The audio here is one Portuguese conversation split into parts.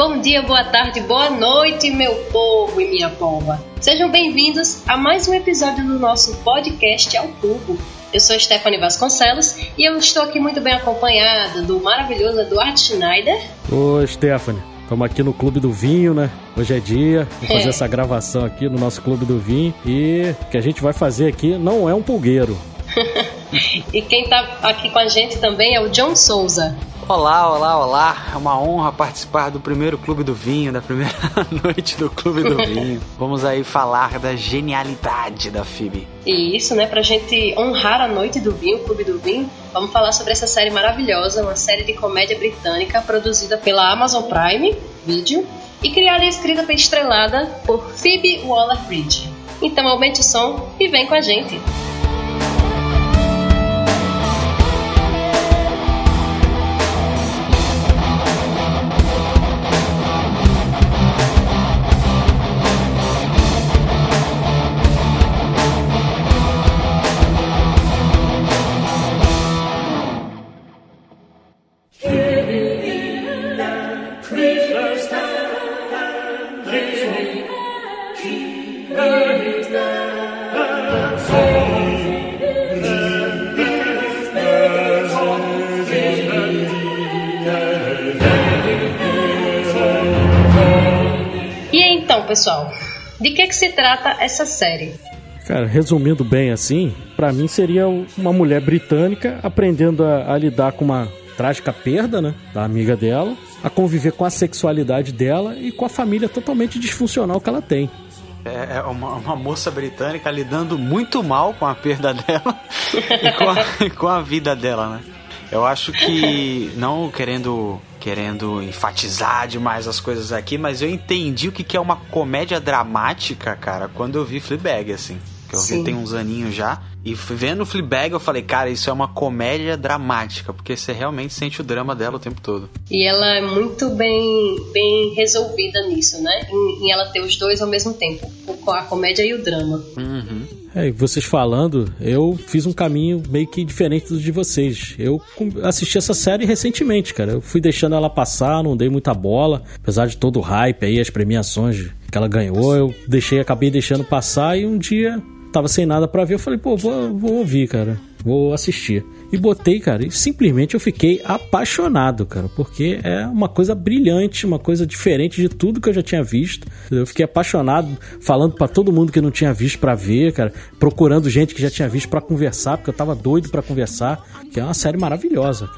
Bom dia, boa tarde, boa noite, meu povo e minha pova. Sejam bem-vindos a mais um episódio do nosso podcast ao Cubo. Eu sou Stephanie Vasconcelos e eu estou aqui muito bem acompanhada do maravilhoso Eduardo Schneider. Ô, Stephanie, estamos aqui no Clube do Vinho, né? Hoje é dia, vou fazer É. essa gravação aqui no nosso Clube do Vinho. E o que a gente vai fazer aqui não é um pulgueiro. E quem tá aqui com a gente também é o John Souza. Olá, olá, olá. É uma honra participar do primeiro Clube do Vinho, da primeira noite do Clube do Vinho. Vamos aí falar da genialidade da Phoebe. E isso, né, pra gente honrar a noite do vinho, o Clube do Vinho, vamos falar sobre essa série maravilhosa, uma série de comédia britânica produzida pela Amazon Prime Video e criada e escrita e estrelada por Phoebe Waller-Bridge. Então aumente o som e vem com a gente. Se trata essa série? Cara, resumindo bem assim, pra mim seria uma mulher britânica aprendendo a, a lidar com uma trágica perda, né? Da amiga dela, a conviver com a sexualidade dela e com a família totalmente disfuncional que ela tem. É é uma, uma moça britânica lidando muito mal com a perda dela e com a, e com a vida dela, né? Eu acho que, não querendo querendo enfatizar demais as coisas aqui, mas eu entendi o que é uma comédia dramática, cara, quando eu vi Fleabag, assim. Que eu vi Sim. tem uns aninhos já. E vendo Fleabag, eu falei, cara, isso é uma comédia dramática, porque você realmente sente o drama dela o tempo todo. E ela é muito bem, bem resolvida nisso, né? Em, em ela ter os dois ao mesmo tempo, o- a comédia e o drama. Uhum. É, e vocês falando, eu fiz um caminho meio que diferente do de vocês. Eu assisti essa série recentemente, cara. Eu fui deixando ela passar, não dei muita bola, apesar de todo o hype aí, as premiações que ela ganhou, eu deixei, acabei deixando passar e um dia tava sem nada pra ver, eu falei, pô, vou, vou ouvir, cara. Vou assistir. E botei, cara, e simplesmente eu fiquei apaixonado, cara, porque é uma coisa brilhante, uma coisa diferente de tudo que eu já tinha visto. Eu fiquei apaixonado, falando pra todo mundo que não tinha visto pra ver, cara, procurando gente que já tinha visto pra conversar, porque eu tava doido pra conversar, que é uma série maravilhosa.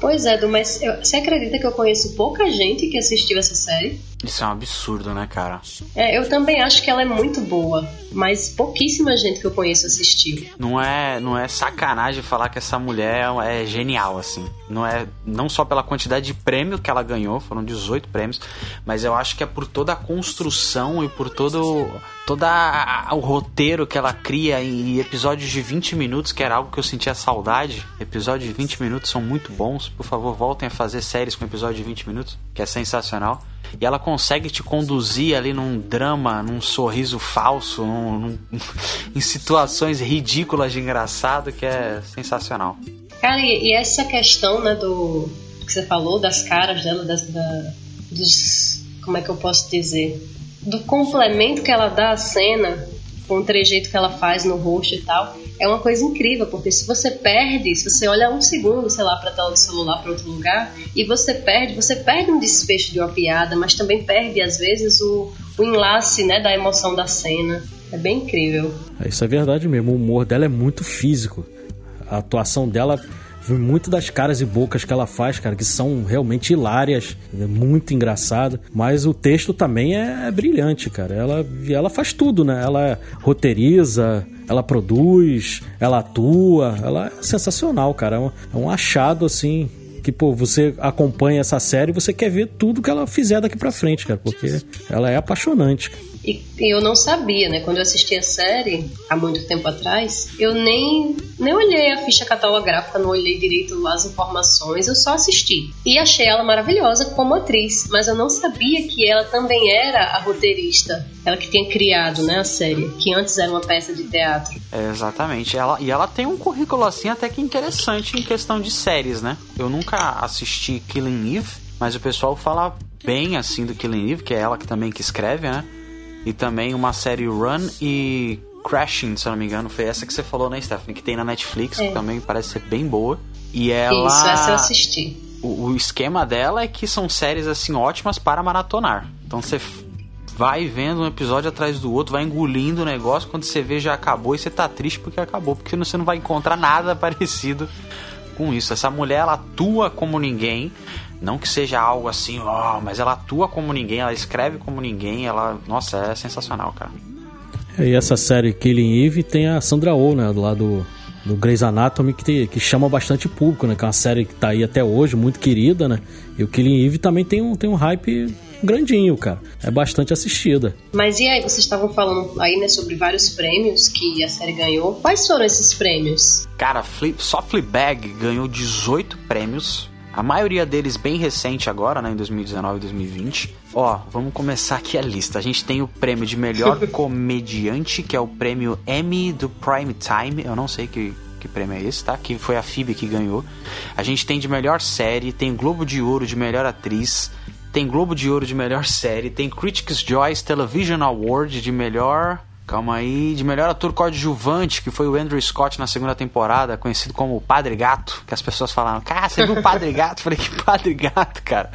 Pois é, Du, mas eu- você acredita que eu conheço pouca gente que assistiu essa série? Isso é um absurdo, né, cara? É, eu também acho que ela é muito boa, mas pouquíssima gente que eu conheço assistiu. Não é, não é sacanagem falar que essa mulher é genial, assim. Não é não só pela quantidade de prêmio que ela ganhou, foram 18 prêmios, mas eu acho que é por toda a construção e por todo toda a- o roteiro que ela cria em episódios de 20 minutos, que era algo que eu sentia saudade. Episódios de 20 minutos são muito bons. Por favor, voltem a fazer séries com episódio de 20 minutos, que é sensacional. E ela consegue te conduzir ali num drama, num sorriso falso, num- num- em situações ridículas de engraçado, que é sensacional. Cara, e, essa questão, né, do que você falou, das caras dela, das, da, dos. Como é que eu posso dizer? Do complemento que ela dá à cena, com o trejeito que ela faz no rosto e tal, é uma coisa incrível, porque se você perde, se você olha um segundo, sei lá, pra tela do celular para outro lugar, e você perde, você perde um desfecho de uma piada, mas também perde, às vezes, o, o enlace, né, da emoção da cena. É bem incrível. É, Isso é verdade mesmo, o humor dela é muito físico. A atuação dela vem muito das caras e bocas que ela faz, cara, que são realmente hilárias, é muito engraçada. Mas o texto também é, é brilhante, cara. Ela, ela faz tudo, né? Ela roteiriza, ela produz, ela atua, ela é sensacional, cara. É um, é um achado, assim, que, pô, você acompanha essa série e você quer ver tudo que ela fizer daqui pra frente, cara, porque ela é apaixonante. E eu não sabia, né? Quando eu assisti a série, há muito tempo atrás, eu nem, nem olhei a ficha catalográfica, não olhei direito as informações, eu só assisti. E achei ela maravilhosa como atriz, mas eu não sabia que ela também era a roteirista, ela que tinha criado, né, a série, que antes era uma peça de teatro. É, exatamente. Ela, e ela tem um currículo assim até que interessante em questão de séries, né? Eu nunca assisti Killing Eve, mas o pessoal fala bem assim do Killing Eve, que é ela que também que escreve, né? E também uma série Run e Crashing, se eu não me engano, foi essa que você falou, né, Stephanie? Que tem na Netflix, é. que também parece ser bem boa. E ela. Isso, essa eu assisti. O, o esquema dela é que são séries assim ótimas para maratonar. Então você vai vendo um episódio atrás do outro, vai engolindo o negócio, quando você vê já acabou e você tá triste porque acabou, porque você não vai encontrar nada parecido com isso. Essa mulher ela atua como ninguém, não que seja algo assim, ó, oh, mas ela atua como ninguém, ela escreve como ninguém, ela. Nossa, é sensacional, cara. E essa série Killing Eve tem a Sandra Oh, né, do lado do Grey's Anatomy, que, que chama bastante público, né? Que é uma série que tá aí até hoje, muito querida, né? E o Killing Eve também tem um, tem um hype grandinho, cara. É bastante assistida. Mas e aí, vocês estavam falando aí, né, sobre vários prêmios que a série ganhou. Quais foram esses prêmios? Cara, Flip, só Fleabag ganhou 18 prêmios a maioria deles bem recente agora, né, em 2019 e 2020. Ó, vamos começar aqui a lista. A gente tem o prêmio de melhor comediante, que é o prêmio Emmy do Prime Time. Eu não sei que, que prêmio é esse, tá? Que foi a Phoebe que ganhou. A gente tem de melhor série, tem Globo de Ouro de melhor atriz, tem Globo de Ouro de melhor série, tem Critics' Choice Television Award de melhor Calma aí. De melhor ator coadjuvante, que foi o Andrew Scott na segunda temporada, conhecido como o Padre Gato, que as pessoas falaram, cara, você viu o Padre Gato? Eu falei, que Padre Gato, cara?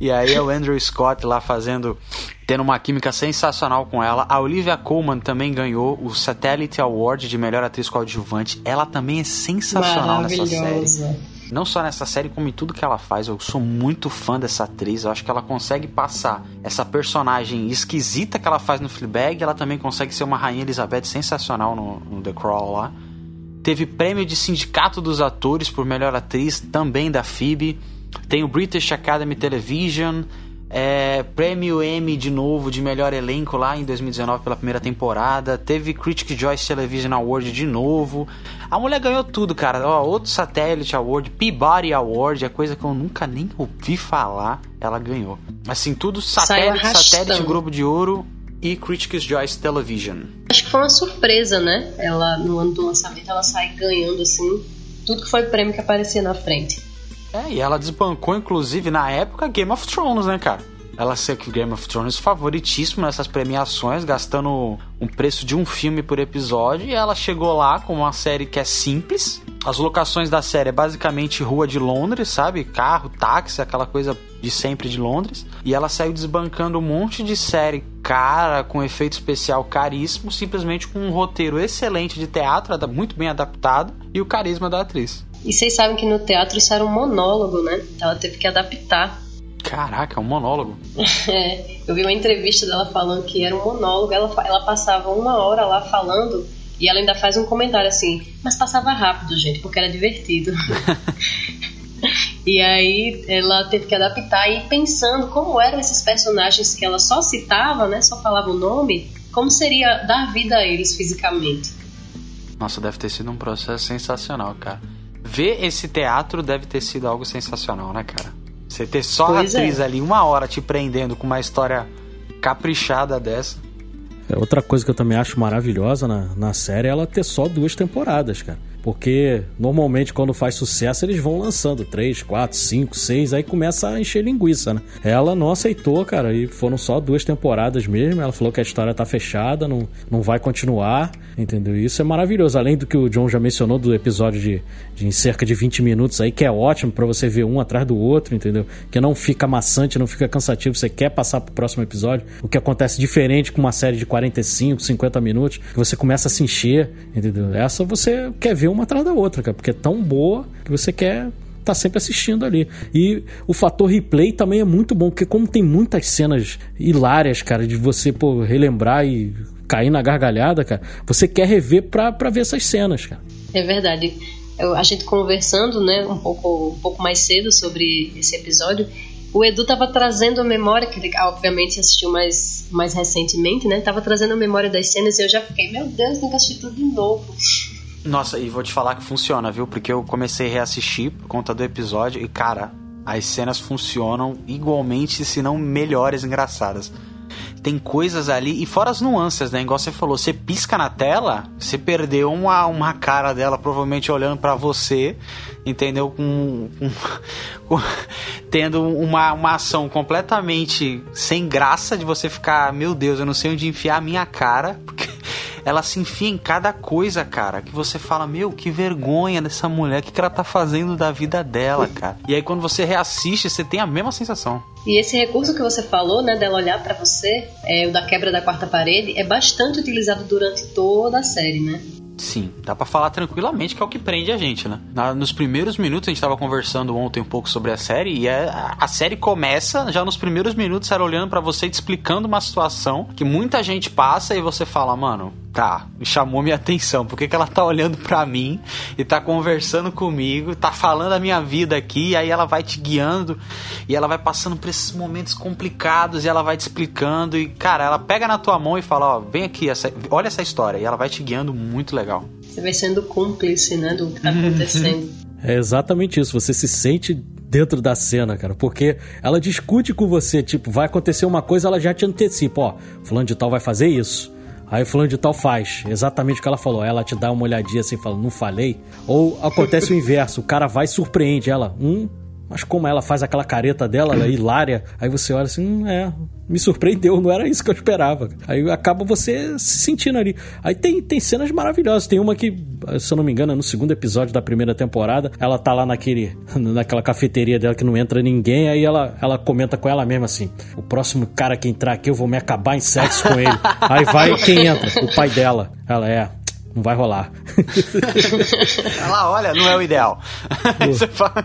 E aí é o Andrew Scott lá fazendo, tendo uma química sensacional com ela. A Olivia Colman também ganhou o Satellite Award de melhor atriz coadjuvante. Ela também é sensacional nessa série não só nessa série, como em tudo que ela faz. Eu sou muito fã dessa atriz. Eu acho que ela consegue passar essa personagem esquisita que ela faz no Fleabag. Ela também consegue ser uma Rainha Elizabeth sensacional no, no The Crawl lá. Teve prêmio de Sindicato dos Atores por melhor atriz, também da Phoebe. Tem o British Academy Television. É, prêmio Emmy de novo de melhor elenco lá em 2019 pela primeira temporada. Teve Critic Choice Television Award de novo. A mulher ganhou tudo, cara. Ó, outro Satellite Award, Peabody Award, é coisa que eu nunca nem ouvi falar. Ela ganhou. Assim, tudo satélite, satélite, Globo de Ouro e Critics' Choice Television. Acho que foi uma surpresa, né? Ela, no ano do lançamento, ela sai ganhando, assim, tudo que foi prêmio que aparecia na frente. É, e ela desbancou, inclusive, na época, Game of Thrones, né, cara? Ela sei que Game of Thrones favoritíssimo nessas premiações, gastando um preço de um filme por episódio. E ela chegou lá com uma série que é simples. As locações da série é basicamente rua de Londres, sabe? Carro, táxi, aquela coisa de sempre de Londres. E ela saiu desbancando um monte de série cara, com efeito especial caríssimo, simplesmente com um roteiro excelente de teatro, muito bem adaptado, e o carisma da atriz. E vocês sabem que no teatro isso era um monólogo, né? Ela teve que adaptar. Caraca, é um monólogo. é, eu vi uma entrevista dela falando que era um monólogo. Ela, ela passava uma hora lá falando e ela ainda faz um comentário assim, mas passava rápido, gente, porque era divertido. e aí ela teve que adaptar e pensando como eram esses personagens que ela só citava, né? Só falava o nome, como seria dar vida a eles fisicamente. Nossa, deve ter sido um processo sensacional, cara ver esse teatro deve ter sido algo sensacional, né, cara? Você ter só pois a atriz é. ali uma hora te prendendo com uma história caprichada dessa. É, outra coisa que eu também acho maravilhosa na, na série é ela ter só duas temporadas, cara. Porque normalmente quando faz sucesso eles vão lançando três, quatro, cinco, seis, aí começa a encher linguiça, né? Ela não aceitou, cara, e foram só duas temporadas mesmo. Ela falou que a história tá fechada, não, não vai continuar, entendeu? Isso é maravilhoso. Além do que o John já mencionou do episódio de, de cerca de 20 minutos aí, que é ótimo para você ver um atrás do outro, entendeu? Que não fica maçante, não fica cansativo, você quer passar pro próximo episódio. O que acontece diferente com uma série de 45, 50 minutos, que você começa a se encher, entendeu? Essa você quer ver uma atrás da outra, cara, porque é tão boa que você quer tá sempre assistindo ali. E o fator replay também é muito bom, porque como tem muitas cenas hilárias, cara, de você pô, relembrar e cair na gargalhada, cara, você quer rever pra, pra ver essas cenas, cara. É verdade. eu, a gente conversando, né, um pouco, um pouco mais cedo sobre esse episódio, o Edu tava trazendo a memória, que ele obviamente assistiu mais, mais recentemente, né? Tava trazendo a memória das cenas e eu já fiquei, meu Deus, tem que assistir tudo de novo. Nossa, e vou te falar que funciona, viu? Porque eu comecei a reassistir por conta do episódio e, cara, as cenas funcionam igualmente, se não melhores, engraçadas tem coisas ali, e fora as nuances, né? Igual você falou, você pisca na tela, você perdeu uma, uma cara dela provavelmente olhando para você, entendeu? Com, com, com, tendo uma, uma ação completamente sem graça de você ficar, meu Deus, eu não sei onde enfiar a minha cara, porque ela se enfia em cada coisa, cara, que você fala, meu, que vergonha dessa mulher, o que, que ela tá fazendo da vida dela, cara. E aí quando você reassiste, você tem a mesma sensação. E esse recurso que você falou, né, dela olhar para você, é, o da quebra da quarta parede, é bastante utilizado durante toda a série, né? Sim, dá para falar tranquilamente que é o que prende a gente, né? Na, nos primeiros minutos, a gente tava conversando ontem um pouco sobre a série, e é, a, a série começa já nos primeiros minutos, ela olhando para você, te explicando uma situação que muita gente passa e você fala, mano, tá, chamou minha atenção. Por que, que ela tá olhando para mim e tá conversando comigo, tá falando a minha vida aqui, e aí ela vai te guiando e ela vai passando por esses momentos complicados e ela vai te explicando e, cara, ela pega na tua mão e fala, ó, vem aqui, essa, olha essa história. E ela vai te guiando muito legal. Você vai sendo cúmplice, né, do que tá acontecendo. É exatamente isso, você se sente dentro da cena, cara, porque ela discute com você, tipo, vai acontecer uma coisa, ela já te antecipa, ó, fulano de tal vai fazer isso. Aí fulano de tal faz exatamente o que ela falou. Ela te dá uma olhadinha assim, fala, não falei. Ou acontece o inverso, o cara vai e surpreende ela. Hum, mas como ela faz aquela careta dela, ela é hilária, aí você olha assim, hum, é, me surpreendeu, não era isso que eu esperava. Aí acaba você se sentindo ali. Aí tem, tem cenas maravilhosas. Tem uma que, se eu não me engano, é no segundo episódio da primeira temporada, ela tá lá naquele, naquela cafeteria dela que não entra ninguém, aí ela, ela comenta com ela mesma assim: o próximo cara que entrar aqui eu vou me acabar em sexo com ele. aí vai quem entra? O pai dela. Ela é, não vai rolar. ela olha, não é o ideal. Você fala,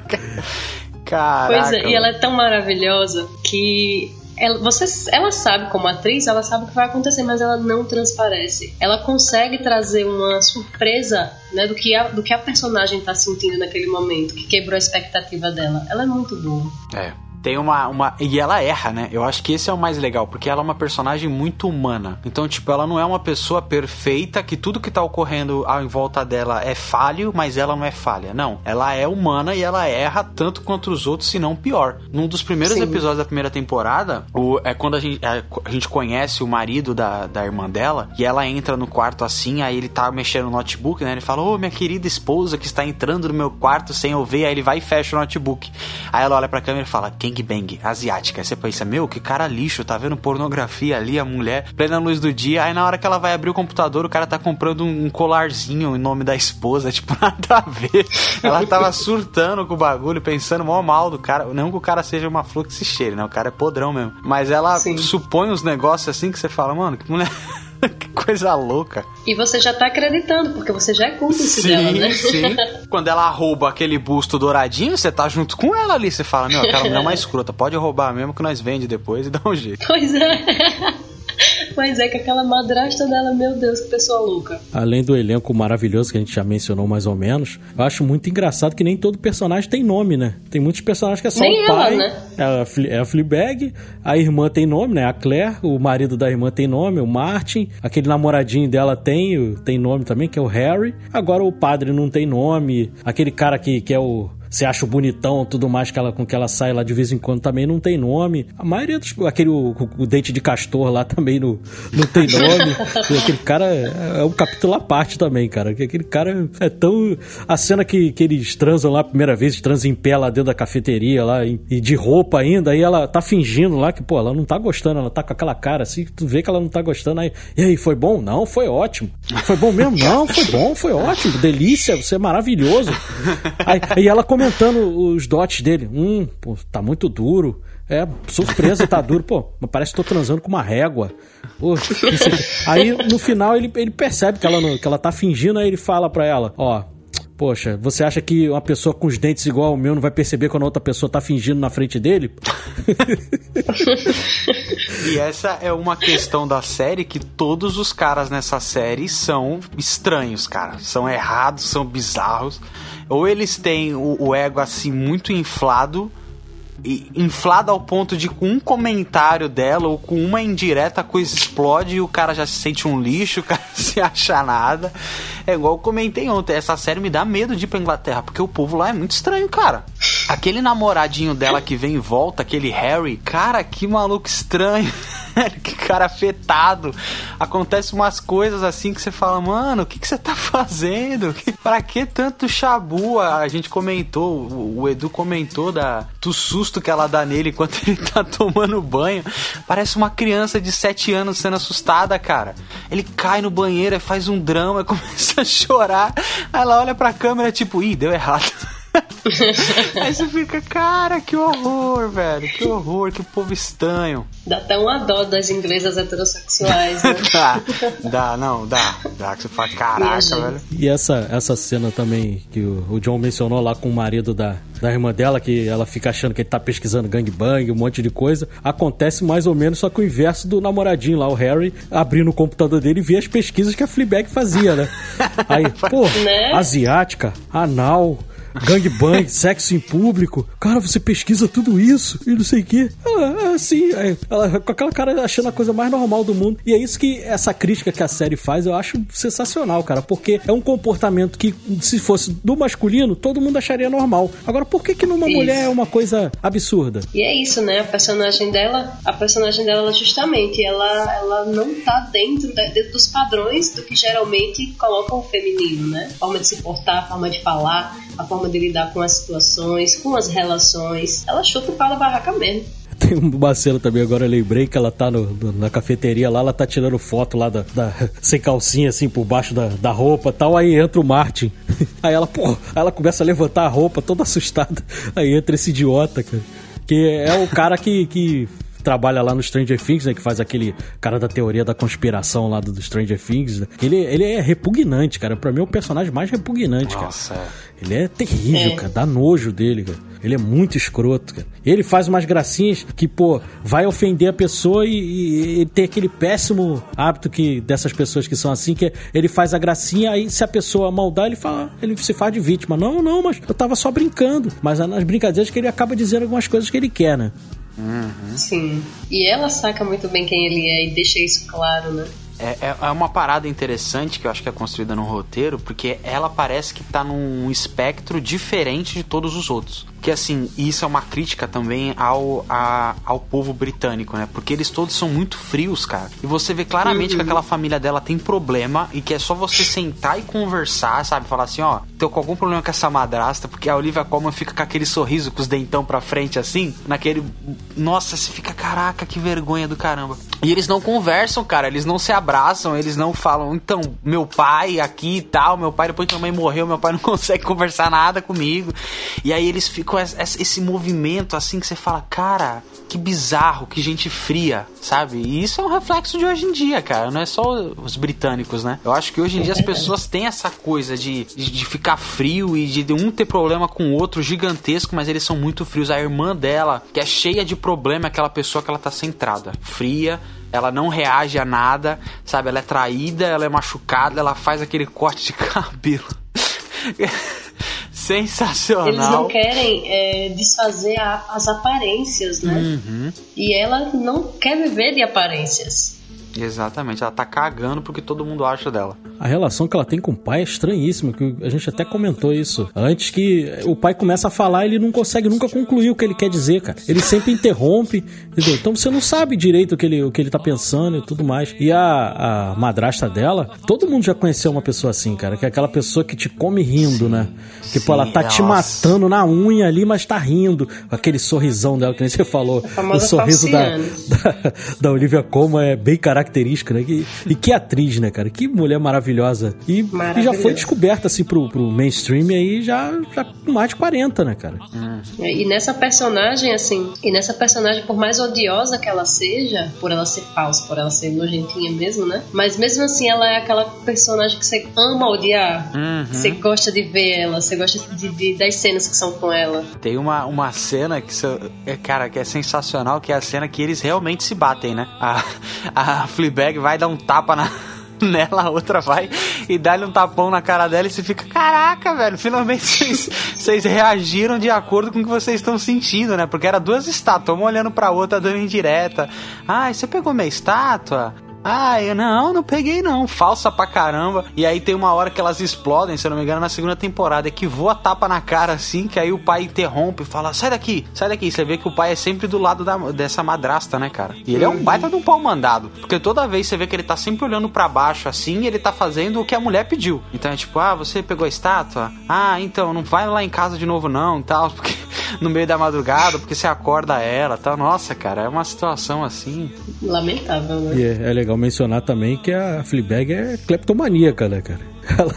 Caraca. Pois é, e ela é tão maravilhosa que ela, você, ela sabe como atriz, ela sabe o que vai acontecer, mas ela não transparece. Ela consegue trazer uma surpresa né, do, que a, do que a personagem está sentindo naquele momento, que quebrou a expectativa dela. Ela é muito boa. É tem uma, uma. E ela erra, né? Eu acho que esse é o mais legal, porque ela é uma personagem muito humana. Então, tipo, ela não é uma pessoa perfeita, que tudo que tá ocorrendo em volta dela é falho, mas ela não é falha. Não. Ela é humana e ela erra tanto quanto os outros, se não pior. Num dos primeiros Sim. episódios da primeira temporada, o, é quando a gente, a, a, gente conhece o marido da, da irmã dela, e ela entra no quarto assim, aí ele tá mexendo no notebook, né? Ele fala, ô, oh, minha querida esposa que está entrando no meu quarto sem eu ver, aí ele vai e fecha o notebook. Aí ela olha pra câmera e fala, quem gangbang asiática. Aí você pensa, meu, que cara lixo, tá vendo pornografia ali, a mulher, plena luz do dia. Aí na hora que ela vai abrir o computador, o cara tá comprando um colarzinho em nome da esposa, tipo, nada a ver. Ela tava surtando com o bagulho, pensando mal mal do cara. Não que o cara seja uma flor que se cheire, né? O cara é podrão mesmo. Mas ela Sim. supõe uns negócios assim que você fala, mano, que mulher. que coisa louca. E você já tá acreditando, porque você já é cúmplice sim, dela, né? Sim. Quando ela rouba aquele busto douradinho, você tá junto com ela ali. Você fala, meu, aquela mulher é mais escrota. Pode roubar mesmo que nós vende depois e dá um jeito. Pois é. Mas é que aquela madrasta dela, meu Deus, que pessoa louca. Além do elenco maravilhoso que a gente já mencionou mais ou menos, eu acho muito engraçado que nem todo personagem tem nome, né? Tem muitos personagens que é só nem o pai. Ela, né? É a, é a Fleabag, a irmã tem nome, né? A Claire, o marido da irmã tem nome, o Martin, aquele namoradinho dela tem, tem nome também, que é o Harry. Agora o padre não tem nome, aquele cara que, que é o você acha bonitão tudo mais que ela, com que ela sai lá de vez em quando também não tem nome. A maioria dos. Aquele o, o dente de castor lá também não, não tem nome. aquele cara é, é um capítulo à parte também, cara. Aquele cara é tão. A cena que, que eles transam lá a primeira vez, transam em pé lá dentro da cafeteria lá, e, e de roupa ainda, aí ela tá fingindo lá que, pô, ela não tá gostando, ela tá com aquela cara assim, tu vê que ela não tá gostando. Aí, e aí, foi bom? Não, foi ótimo. Foi bom mesmo? Não, foi bom, foi ótimo. Delícia, você é maravilhoso. Aí, aí ela começa comentando os dots dele. Hum, pô, tá muito duro. É, surpresa, tá duro. Pô, parece que tô transando com uma régua. Pô, aí no final ele, ele percebe que ela, não, que ela tá fingindo, aí ele fala pra ela: Ó, Poxa, você acha que uma pessoa com os dentes igual ao meu não vai perceber quando a outra pessoa tá fingindo na frente dele? e essa é uma questão da série que todos os caras nessa série são estranhos, cara. São errados, são bizarros. Ou eles têm o, o ego assim muito inflado, inflada ao ponto de com um comentário dela ou com uma indireta a coisa explode e o cara já se sente um lixo, o cara se acha nada. É igual eu comentei ontem, essa série me dá medo de ir pra Inglaterra, porque o povo lá é muito estranho, cara. Aquele namoradinho dela que vem e volta, aquele Harry, cara, que maluco estranho. que cara afetado. Acontece umas coisas assim que você fala, mano, o que, que você tá fazendo? Pra que tanto chabu? A gente comentou, o Edu comentou da, do susto que ela dá nele enquanto ele tá tomando banho. Parece uma criança de 7 anos sendo assustada, cara. Ele cai no banheiro, faz um drama, começa a chorar. Aí ela olha pra câmera, tipo, ih, deu errado. Aí você fica, cara, que horror, velho. Que horror, que povo estranho. Dá até uma dó das inglesas heterossexuais, né? dá, dá, não, dá. Dá que você fala, caraca, velho. E essa, essa cena também que o, o John mencionou lá com o marido da, da irmã dela, que ela fica achando que ele tá pesquisando gangbang, um monte de coisa. Acontece mais ou menos só com o inverso do namoradinho lá, o Harry, abrindo o computador dele e vê as pesquisas que a Fleabag fazia, né? Aí, pô, né? asiática, anal, gangbang, sexo em público. Cara, você pesquisa tudo isso e não sei o quê. Ela, assim, ela, com aquela cara achando a coisa mais normal do mundo. E é isso que essa crítica que a série faz eu acho sensacional, cara, porque é um comportamento que, se fosse do masculino, todo mundo acharia normal. Agora, por que que numa isso. mulher é uma coisa absurda? E é isso, né? A personagem dela, a personagem dela, justamente, ela, ela não tá dentro, dentro dos padrões do que geralmente colocam o feminino, né? A forma de se portar, a forma de falar, a forma de lidar com as situações, com as relações. Ela chuta o pau da barraca mesmo. Tem uma cena também, agora eu lembrei que ela tá no, no, na cafeteria lá, ela tá tirando foto lá da, da sem calcinha, assim, por baixo da, da roupa tal. Aí entra o Martin. Aí ela, pô, aí ela começa a levantar a roupa, toda assustada. Aí entra esse idiota, cara. Que é o cara que, que trabalha lá no Stranger Things, né? Que faz aquele cara da teoria da conspiração lá do, do Stranger Things. Né? Ele, ele é repugnante, cara. Pra mim é o personagem mais repugnante, Nossa, cara. É. Ele é terrível, é. cara. Dá nojo dele, cara. Ele é muito escroto, cara. Ele faz umas gracinhas que, pô, vai ofender a pessoa e, e, e tem aquele péssimo hábito que dessas pessoas que são assim, que é, ele faz a gracinha, aí se a pessoa maldar, ele fala, ele se faz de vítima. Não, não, mas eu tava só brincando. Mas é nas brincadeiras que ele acaba dizendo algumas coisas que ele quer, né? Uhum. Sim. E ela saca muito bem quem ele é e deixa isso claro, né? É, é, é, uma parada interessante que eu acho que é construída no roteiro, porque ela parece que tá num espectro diferente de todos os outros. Que assim, isso é uma crítica também ao, a, ao povo britânico, né? Porque eles todos são muito frios, cara. E você vê claramente uhum. que aquela família dela tem problema e que é só você sentar e conversar, sabe? Falar assim, ó, tô com algum problema com essa madrasta, porque a Olivia Colman fica com aquele sorriso com os dentão pra frente, assim, naquele. Nossa, você fica, caraca, que vergonha do caramba. E eles não conversam, cara, eles não se abraçam, eles não falam, então, meu pai aqui e tal, meu pai depois que minha mãe morreu, meu pai não consegue conversar nada comigo. E aí eles ficam esse movimento assim que você fala, cara, que bizarro, que gente fria, sabe? E isso é um reflexo de hoje em dia, cara, não é só os britânicos, né? Eu acho que hoje em dia as pessoas têm essa coisa de, de, de ficar frio e de um ter problema com o outro gigantesco, mas eles são muito frios. A irmã dela, que é cheia de problema, é aquela pessoa que ela tá centrada, fria, ela não reage a nada, sabe? Ela é traída, ela é machucada, ela faz aquele corte de cabelo. Sensacional. Eles não querem é, desfazer a, as aparências, né? Uhum. E ela não quer viver de aparências. Exatamente, ela tá cagando porque todo mundo acha dela. A relação que ela tem com o pai é estranhíssima, que a gente até comentou isso. Antes que o pai começa a falar, ele não consegue nunca concluir o que ele quer dizer, cara. Ele sempre interrompe, entendeu? Então você não sabe direito o que ele, o que ele tá pensando e tudo mais. E a, a madrasta dela, todo mundo já conheceu uma pessoa assim, cara, que é aquela pessoa que te come rindo, sim, né? Tipo, sim, ela tá nossa. te matando na unha ali, mas tá rindo. Aquele sorrisão dela, que nem você falou. O sorriso da, da, da Olivia Colman é bem característico característica, né? Que, e que atriz, né, cara? Que mulher maravilhosa. E, e já foi descoberta, assim, pro, pro mainstream aí já, já com mais de 40, né, cara? Hum. E nessa personagem, assim, e nessa personagem, por mais odiosa que ela seja, por ela ser falsa, por ela ser nojentinha mesmo, né? Mas mesmo assim, ela é aquela personagem que você ama odiar. Uhum. Você gosta de ver ela, você gosta de, de, das cenas que são com ela. Tem uma, uma cena que, é, cara, que é sensacional, que é a cena que eles realmente se batem, né? A, a Fleabag vai dar um tapa na nela, a outra vai e dá-lhe um tapão na cara dela e você fica, caraca, velho, finalmente vocês reagiram de acordo com o que vocês estão sentindo, né? Porque era duas estátuas, uma olhando pra outra, dando indireta. Ai, você pegou minha estátua? Ah, eu não, não peguei não. Falsa pra caramba. E aí tem uma hora que elas explodem, se eu não me engano, na segunda temporada, é que voa tapa na cara assim, que aí o pai interrompe e fala: sai daqui, sai daqui. Você vê que o pai é sempre do lado da, dessa madrasta, né, cara? E ele é um baita de um pau mandado. Porque toda vez você vê que ele tá sempre olhando para baixo assim, e ele tá fazendo o que a mulher pediu. Então é tipo, ah, você pegou a estátua? Ah, então, não vai lá em casa de novo não, tal, porque no meio da madrugada, porque você acorda ela, tal. Nossa, cara, é uma situação assim. Lamentável, né? E é, é legal mencionar também que a Fleabag é cleptomaníaca, né, cara? Ela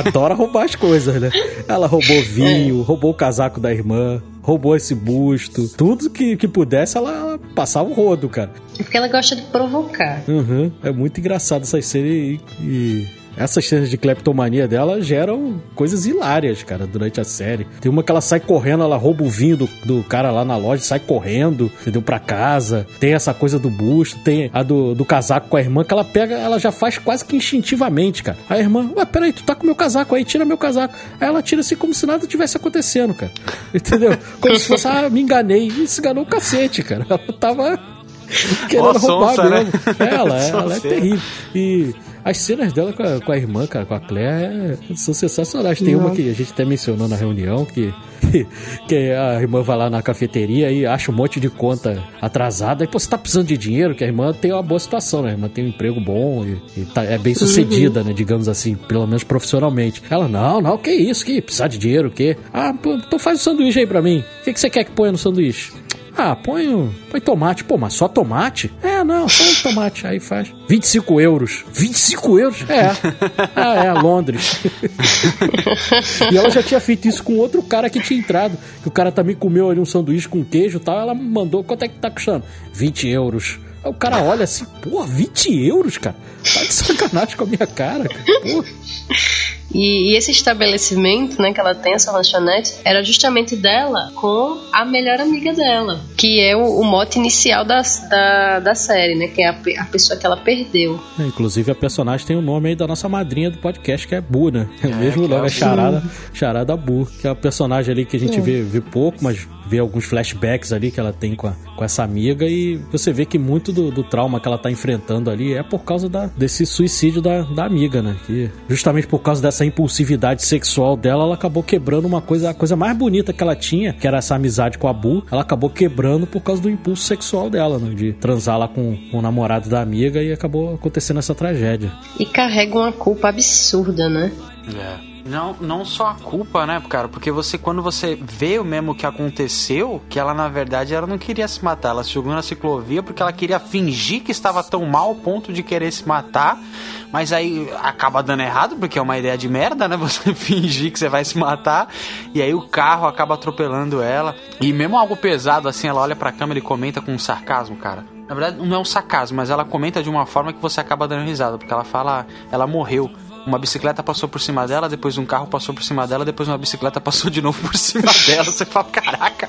adora roubar as coisas, né? Ela roubou vinho, é. roubou o casaco da irmã, roubou esse busto. Tudo que, que pudesse, ela, passava o rodo, cara. É porque ela gosta de provocar. Uhum. É muito engraçado essas cenas e, e essas cenas de cleptomania dela geram coisas hilárias, cara, durante a série. Tem uma que ela sai correndo, ela rouba o vinho do, do cara lá na loja, sai correndo, entendeu? Pra casa. Tem essa coisa do busto, tem a do, do casaco com a irmã, que ela pega, ela já faz quase que instintivamente, cara. A irmã, ué, peraí, tu tá com meu casaco aí, tira meu casaco. Aí ela tira assim como se nada tivesse acontecendo, cara. Entendeu? Como se fosse, ah, me enganei. E se enganou o cacete, cara. Ela tava querendo roubar sonsa, mesmo. Né? Ela, ela é terrível. E as cenas dela com a, com a irmã, cara, com a Claire, é, são sensacionais. Tem Não. uma que a gente até mencionou na reunião, que, que a irmã vai lá na cafeteria e acha um monte de conta atrasada. E, pô, você tá precisando de dinheiro? Que a irmã tem uma boa situação, né? A irmã tem um emprego bom e, e tá, é bem sucedida, uhum. né? Digamos assim, pelo menos profissionalmente. Ela, não, não, que isso? Que precisar de dinheiro, o quê? Ah, pô, então faz um sanduíche aí pra mim. O que, que você quer que ponha no sanduíche? Ah, põe, põe tomate. Pô, mas só tomate? É, não, só tomate. Aí faz. 25 euros. 25 euros? É. Ah, é, Londres. e ela já tinha feito isso com outro cara que tinha entrado. Que o cara também comeu ali um sanduíche com queijo e tal. Ela mandou, quanto é que tá custando? 20 euros. Aí o cara olha assim, pô, 20 euros, cara? Tá de sacanagem com a minha cara, cara. Pô. E, e, esse estabelecimento, né, que ela tem, essa lanchonete, era justamente dela com a melhor amiga dela, que é o, o mote inicial da, da, da, série, né, que é a, a pessoa que ela perdeu. É, inclusive a personagem tem o nome aí da nossa madrinha do podcast, que é Bu, né? É, o mesmo nome, é, é Charada, Charada Bu, que é a personagem ali que a gente é. vê, vê pouco, mas vê alguns flashbacks ali que ela tem com, a, com essa amiga e você vê que muito do, do, trauma que ela tá enfrentando ali é por causa da, desse suicídio da, da amiga, né? Que justamente por causa dessa impulsividade sexual dela, ela acabou quebrando uma coisa, a coisa mais bonita que ela tinha, que era essa amizade com a Bu, ela acabou quebrando por causa do impulso sexual dela, né? De transar lá com, com o namorado da amiga e acabou acontecendo essa tragédia. E carrega uma culpa absurda, né? É. Não, não só a culpa, né, cara? Porque você, quando você vê o mesmo que aconteceu, que ela na verdade ela não queria se matar, ela se jogou na ciclovia porque ela queria fingir que estava tão mal ao ponto de querer se matar, mas aí acaba dando errado porque é uma ideia de merda, né? Você fingir que você vai se matar e aí o carro acaba atropelando ela. E mesmo algo pesado assim, ela olha pra câmera e comenta com um sarcasmo, cara. Na verdade, não é um sarcasmo, mas ela comenta de uma forma que você acaba dando risada, porque ela fala, ela morreu uma bicicleta passou por cima dela, depois um carro passou por cima dela, depois uma bicicleta passou de novo por cima dela. Você fala, caraca.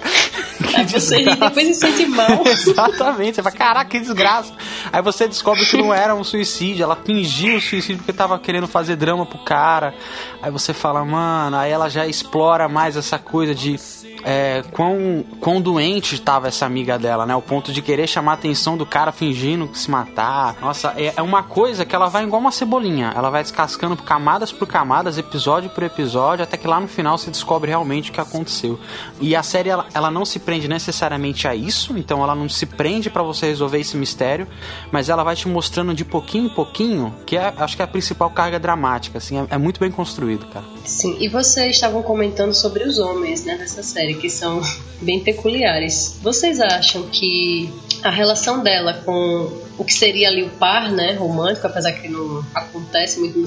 Aí você ri, depois se sente mal. Exatamente. Você fala, caraca, que desgraça. Aí você descobre que não era um suicídio, ela fingiu o suicídio porque tava querendo fazer drama pro cara. Aí você fala, mano, aí ela já explora mais essa coisa de é, quão, quão doente estava essa amiga dela, né? O ponto de querer chamar a atenção do cara fingindo se matar. Nossa, é, é uma coisa que ela vai igual uma cebolinha. Ela vai descascando camadas por camadas, episódio por episódio, até que lá no final se descobre realmente o que aconteceu. E a série, ela, ela não se prende necessariamente a isso, então ela não se prende para você resolver esse mistério, mas ela vai te mostrando de pouquinho em pouquinho, que é, acho que é a principal carga dramática, assim, é, é muito bem construído, cara. Sim, e vocês estavam comentando sobre os homens, né, nessa série que são bem peculiares. Vocês acham que a relação dela com o que seria ali o par, né, romântico, apesar que não acontece muito,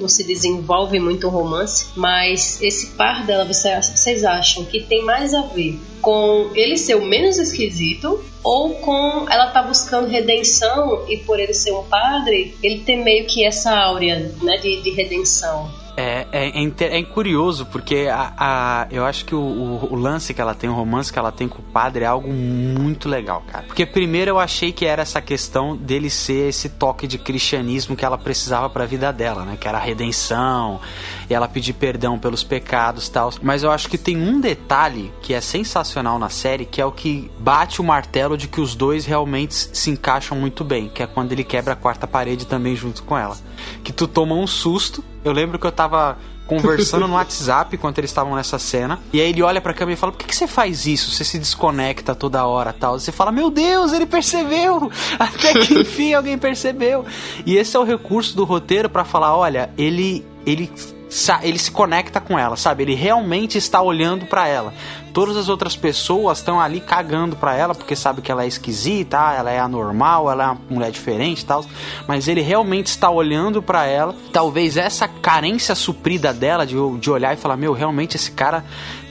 não se desenvolve muito um romance, mas esse par dela, vocês acham que tem mais a ver com ele ser o menos esquisito ou com ela tá buscando redenção e por ele ser um padre, ele tem meio que essa áurea, né, de, de redenção. É, é, é, é, curioso, porque a, a, eu acho que o, o, o, lance que ela tem, o romance que ela tem com o padre é algo muito legal, cara. Porque primeiro eu achei que era essa questão dele ser esse toque de cristianismo que ela precisava para a vida dela, né? Que era a redenção, e ela pedir perdão pelos pecados tal. Mas eu acho que tem um detalhe que é sensacional na série, que é o que bate o martelo de que os dois realmente se encaixam muito bem, que é quando ele quebra a quarta parede também junto com ela. Que tu toma um susto. Eu lembro que eu tava conversando no WhatsApp enquanto eles estavam nessa cena. E aí ele olha pra câmera e fala: Por que, que você faz isso? Você se desconecta toda hora tal. Você fala: Meu Deus, ele percebeu! Até que enfim alguém percebeu. E esse é o recurso do roteiro para falar: Olha, ele. Ele ele se conecta com ela, sabe? Ele realmente está olhando para ela. Todas as outras pessoas estão ali cagando para ela porque sabe que ela é esquisita, ela é anormal, ela é uma mulher diferente e tal. Mas ele realmente está olhando para ela. Talvez essa carência suprida dela de, de olhar e falar: Meu, realmente esse cara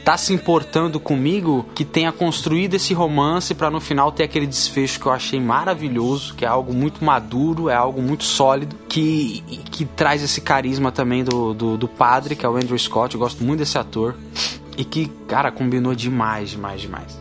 tá se importando comigo que tenha construído esse romance para no final ter aquele desfecho que eu achei maravilhoso, que é algo muito maduro, é algo muito sólido, que, que traz esse carisma também do, do, do padre, que é o Andrew Scott, eu gosto muito desse ator, e que, cara, combinou demais, demais, demais.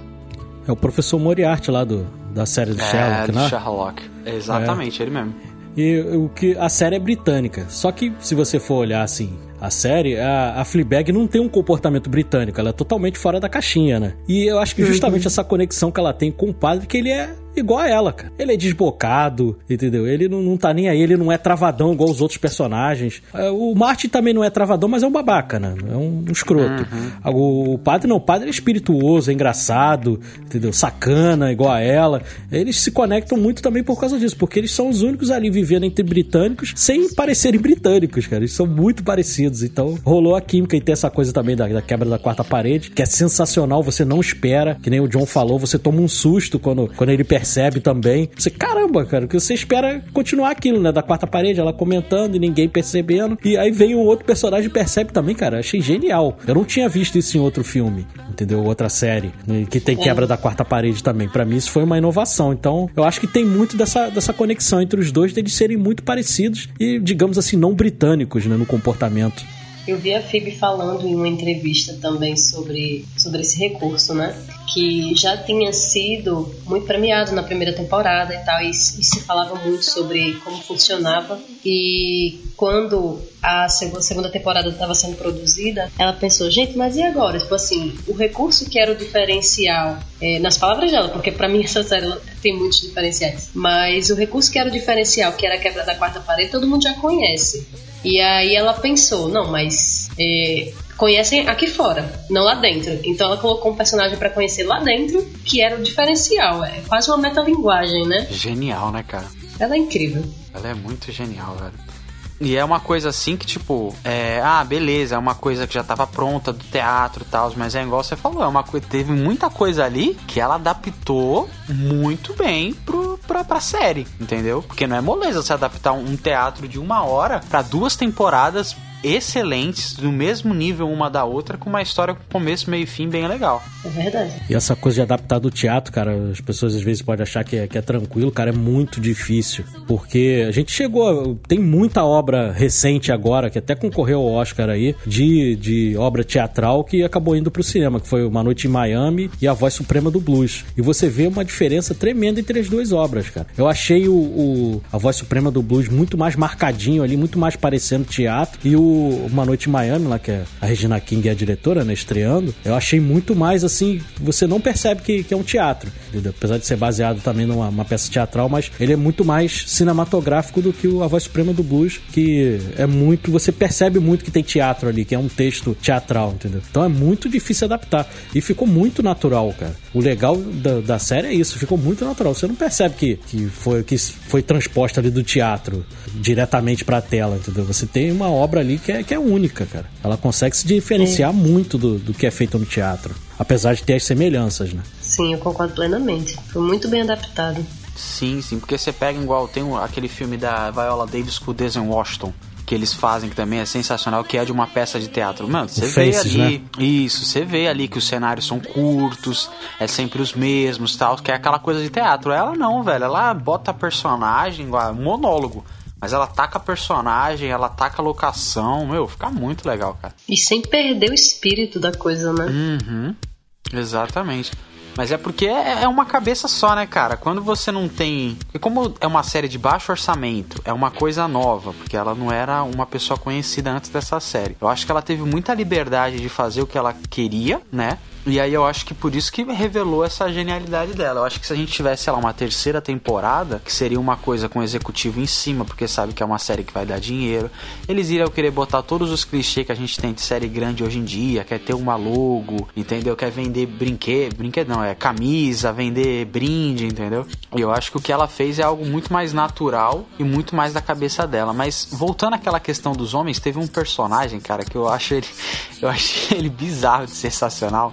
É o professor Moriarty lá do, da série do é, Sherlock, do né? Sherlock. Exatamente, é. ele mesmo. E o que a série é britânica. Só que se você for olhar assim, a série, a, a Fleabag não tem um comportamento britânico, ela é totalmente fora da caixinha, né? E eu acho que justamente uhum. essa conexão que ela tem com o padre, que ele é igual a ela, cara. Ele é desbocado, entendeu? Ele não, não tá nem aí, ele não é travadão igual os outros personagens. É, o Martin também não é travadão, mas é um babaca, né? É um, um escroto. Uhum. O, o padre não, o padre é espirituoso, é engraçado, entendeu? Sacana, igual a ela. Eles se conectam muito também por causa disso, porque eles são os únicos ali vivendo entre britânicos sem parecerem britânicos, cara. Eles são muito parecidos. Então rolou a química e tem essa coisa também da, da quebra da quarta parede, que é sensacional, você não espera, que nem o John falou, você toma um susto quando, quando ele percebe também. Você, caramba, cara, que você espera continuar aquilo, né? Da quarta parede, ela comentando e ninguém percebendo. E aí vem um outro personagem e percebe também, cara. Achei genial. Eu não tinha visto isso em outro filme, entendeu? Outra série, né? que tem quebra da quarta parede também. Para mim, isso foi uma inovação. Então, eu acho que tem muito dessa, dessa conexão entre os dois, deles serem muito parecidos e, digamos assim, não britânicos, né? No comportamento. Eu vi a Phoebe falando em uma entrevista também sobre, sobre esse recurso, né? Que já tinha sido muito premiado na primeira temporada e tal, e, e se falava muito sobre como funcionava. E quando a segunda temporada estava sendo produzida, ela pensou, gente, mas e agora? Tipo assim, o recurso que era o diferencial, é, nas palavras dela, porque para mim essa série tem muitos diferenciais, mas o recurso que era o diferencial, que era a quebra da quarta parede, todo mundo já conhece. E aí ela pensou, não, mas é, conhecem aqui fora, não lá dentro. Então ela colocou um personagem para conhecer lá dentro, que era o diferencial. É quase uma metalinguagem, né? Genial, né, cara? Ela é incrível. Ela é muito genial, velho. E é uma coisa assim que, tipo, é, ah, beleza, é uma coisa que já tava pronta do teatro e tal, mas é igual você falou, é uma coisa, teve muita coisa ali que ela adaptou muito bem pro, pra, pra série, entendeu? Porque não é moleza você adaptar um teatro de uma hora para duas temporadas excelentes, do mesmo nível uma da outra, com uma história com começo, meio e fim bem legal. É verdade. E essa coisa de adaptar do teatro, cara, as pessoas às vezes podem achar que é, que é tranquilo, cara, é muito difícil. Porque a gente chegou, tem muita obra recente agora, que até concorreu ao Oscar aí, de, de obra teatral que acabou indo pro cinema, que foi Uma Noite em Miami e A Voz Suprema do Blues. E você vê uma diferença tremenda entre as duas obras, cara. Eu achei o, o A Voz Suprema do Blues muito mais marcadinho ali, muito mais parecendo teatro, e o uma Noite em Miami, lá que é a Regina King é a diretora, né, estreando, eu achei muito mais assim, você não percebe que, que é um teatro, apesar de ser baseado também numa peça teatral, mas ele é muito mais cinematográfico do que o A Voz Suprema do Blues, que é muito, você percebe muito que tem teatro ali, que é um texto teatral, entendeu? Então é muito difícil adaptar e ficou muito natural, cara. O legal da, da série é isso, ficou muito natural. Você não percebe que, que foi que foi transposta ali do teatro diretamente para tela, entendeu? Você tem uma obra ali que é, que é única, cara. Ela consegue se diferenciar Sim. muito do, do que é feito no teatro. apesar de ter as semelhanças, né? Sim, eu concordo plenamente. Foi muito bem adaptado. Sim, sim, porque você pega igual, tem aquele filme da Viola Davis com o Denzel Washington, que eles fazem, que também é sensacional, que é de uma peça de teatro. Mano, você vê Faces, ali. Isso, você vê ali que os cenários são curtos, é sempre os mesmos tal, que é aquela coisa de teatro. Ela não, velho. Ela bota a personagem, igual, monólogo. Mas ela taca a personagem, ela taca a locação. Meu, fica muito legal, cara. E sem perder o espírito da coisa, né? Uhum, exatamente. Mas é porque é é uma cabeça só, né, cara? Quando você não tem. Porque como é uma série de baixo orçamento, é uma coisa nova, porque ela não era uma pessoa conhecida antes dessa série. Eu acho que ela teve muita liberdade de fazer o que ela queria, né? E aí eu acho que por isso que revelou essa genialidade dela. Eu acho que se a gente tivesse, sei lá, uma terceira temporada, que seria uma coisa com o executivo em cima, porque sabe que é uma série que vai dar dinheiro, eles iriam querer botar todos os clichês que a gente tem de série grande hoje em dia, quer ter uma logo, entendeu? Quer vender brinquedo, brinquedo não, é camisa, vender brinde, entendeu? E eu acho que o que ela fez é algo muito mais natural e muito mais da cabeça dela. Mas voltando àquela questão dos homens, teve um personagem, cara, que eu acho ele, eu achei ele bizarro de sensacional,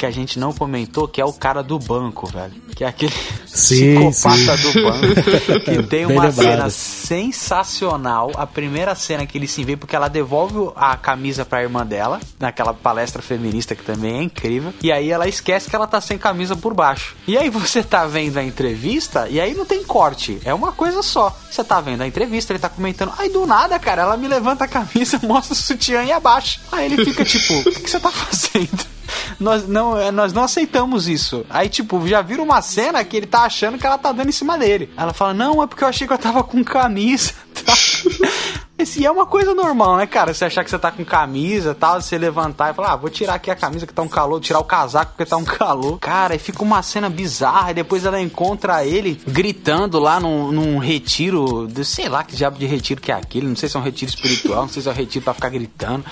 que a gente não comentou, que é o cara do banco, velho. Que é aquele Sim, psicopata sim. do banco. Que tem Bem uma lembrado. cena sensacional. A primeira cena que ele se vê, porque ela devolve a camisa pra irmã dela, naquela palestra feminista que também é incrível. E aí ela esquece que ela tá sem camisa por baixo. E aí você tá vendo a entrevista, e aí não tem corte. É uma coisa só. Você tá vendo a entrevista, ele tá comentando. Aí do nada, cara, ela me levanta a camisa, mostra o sutiã e abaixa. Aí ele fica tipo, o que, que você tá fazendo? Nós não, é, nós não aceitamos isso. Aí, tipo, já vira uma cena que ele tá achando que ela tá dando em cima dele. Ela fala, não, é porque eu achei que eu tava com camisa. Esse é uma coisa normal, né, cara? Você achar que você tá com camisa e tal, você levantar e falar, ah, vou tirar aqui a camisa que tá um calor, tirar o casaco porque tá um calor. Cara, e fica uma cena bizarra, e depois ela encontra ele gritando lá num, num retiro, de, sei lá que diabo de retiro que é aquele, não sei se é um retiro espiritual, não sei se é um retiro pra ficar gritando.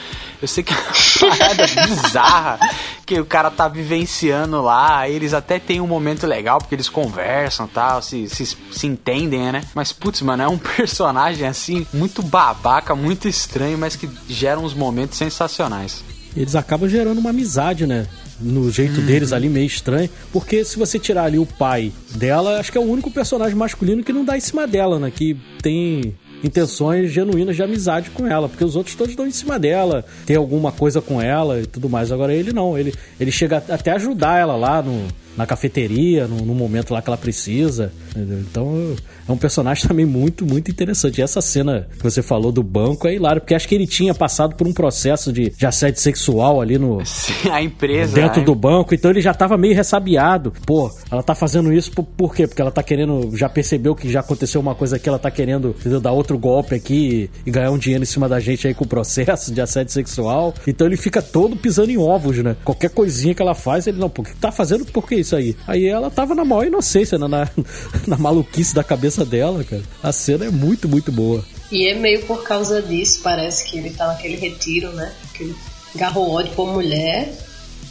Eu sei que é uma parada bizarra que o cara tá vivenciando lá, eles até tem um momento legal, porque eles conversam e tal, se, se, se entendem, né? Mas, putz, mano, é um personagem assim, muito babaca, muito estranho, mas que gera uns momentos sensacionais. Eles acabam gerando uma amizade, né? No jeito deles ali, meio estranho. Porque se você tirar ali o pai dela, acho que é o único personagem masculino que não dá em cima dela, né? Que tem intenções genuínas de amizade com ela, porque os outros todos dão em cima dela, tem alguma coisa com ela e tudo mais. Agora ele não, ele, ele chega até ajudar ela lá no, na cafeteria, no, no momento lá que ela precisa. entendeu? Então é um personagem também muito, muito interessante. E essa cena que você falou do banco é hilário, porque acho que ele tinha passado por um processo de, de assédio sexual ali no, Sim, a empresa. dentro né? do banco, então ele já tava meio ressabiado. Pô, ela tá fazendo isso por, por quê? Porque ela tá querendo, já percebeu que já aconteceu uma coisa aqui, ela tá querendo, entendeu, dar outro golpe aqui e, e ganhar um dinheiro em cima da gente aí com o processo de assédio sexual. Então ele fica todo pisando em ovos, né? Qualquer coisinha que ela faz, ele não, por que tá fazendo por que isso aí? Aí ela tava na maior inocência, né? na, na maluquice da cabeça dela, cara. A cena é muito, muito boa. E é meio por causa disso, parece que ele tá naquele retiro, né? Que ele agarrou ódio por mulher,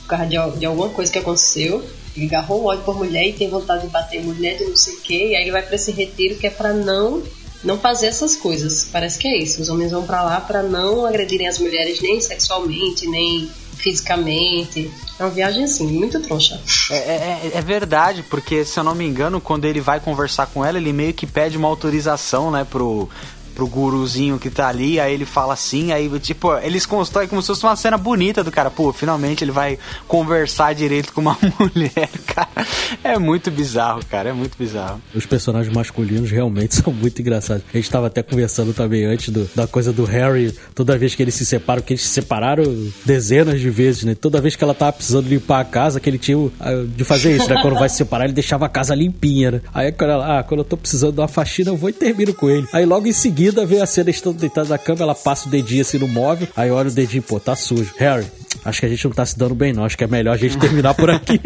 por causa de, de alguma coisa que aconteceu. Ele agarrou ódio por mulher e tem vontade de bater mulher de não sei o quê. E aí ele vai pra esse retiro que é pra não não fazer essas coisas. Parece que é isso. Os homens vão pra lá pra não agredirem as mulheres nem sexualmente, nem fisicamente. É uma viagem assim, muito troncha. É, é- é verdade, porque se eu não me engano, quando ele vai conversar com ela, ele meio que pede uma autorização, né, pro, pro guruzinho que tá ali, aí ele fala assim, aí tipo, eles constroem como se fosse uma cena bonita do cara, pô, finalmente ele vai conversar direito com uma mulher, cara. É muito bizarro, cara, é muito bizarro. Os personagens masculinos realmente são muito engraçados. A gente tava até conversando também antes do- da coisa do Harry, toda vez que eles se separam, que eles se separaram dezenas de vezes, né? Toda vez que ela tava precisando limpar a casa, que ele tinha de fazer isso, né? Quando vai se separar, ele deixava a casa limpinha, né? Aí quando ela, ah, quando eu tô precisando de uma faxina, eu vou e termino com ele. Aí logo em seguida vem a cena, eles estão deitados na cama, ela passa o dedinho assim no móvel, aí olha o dedinho, pô, tá sujo. Harry, acho que a gente não tá se dando bem, não. Acho que é melhor a gente terminar por aqui.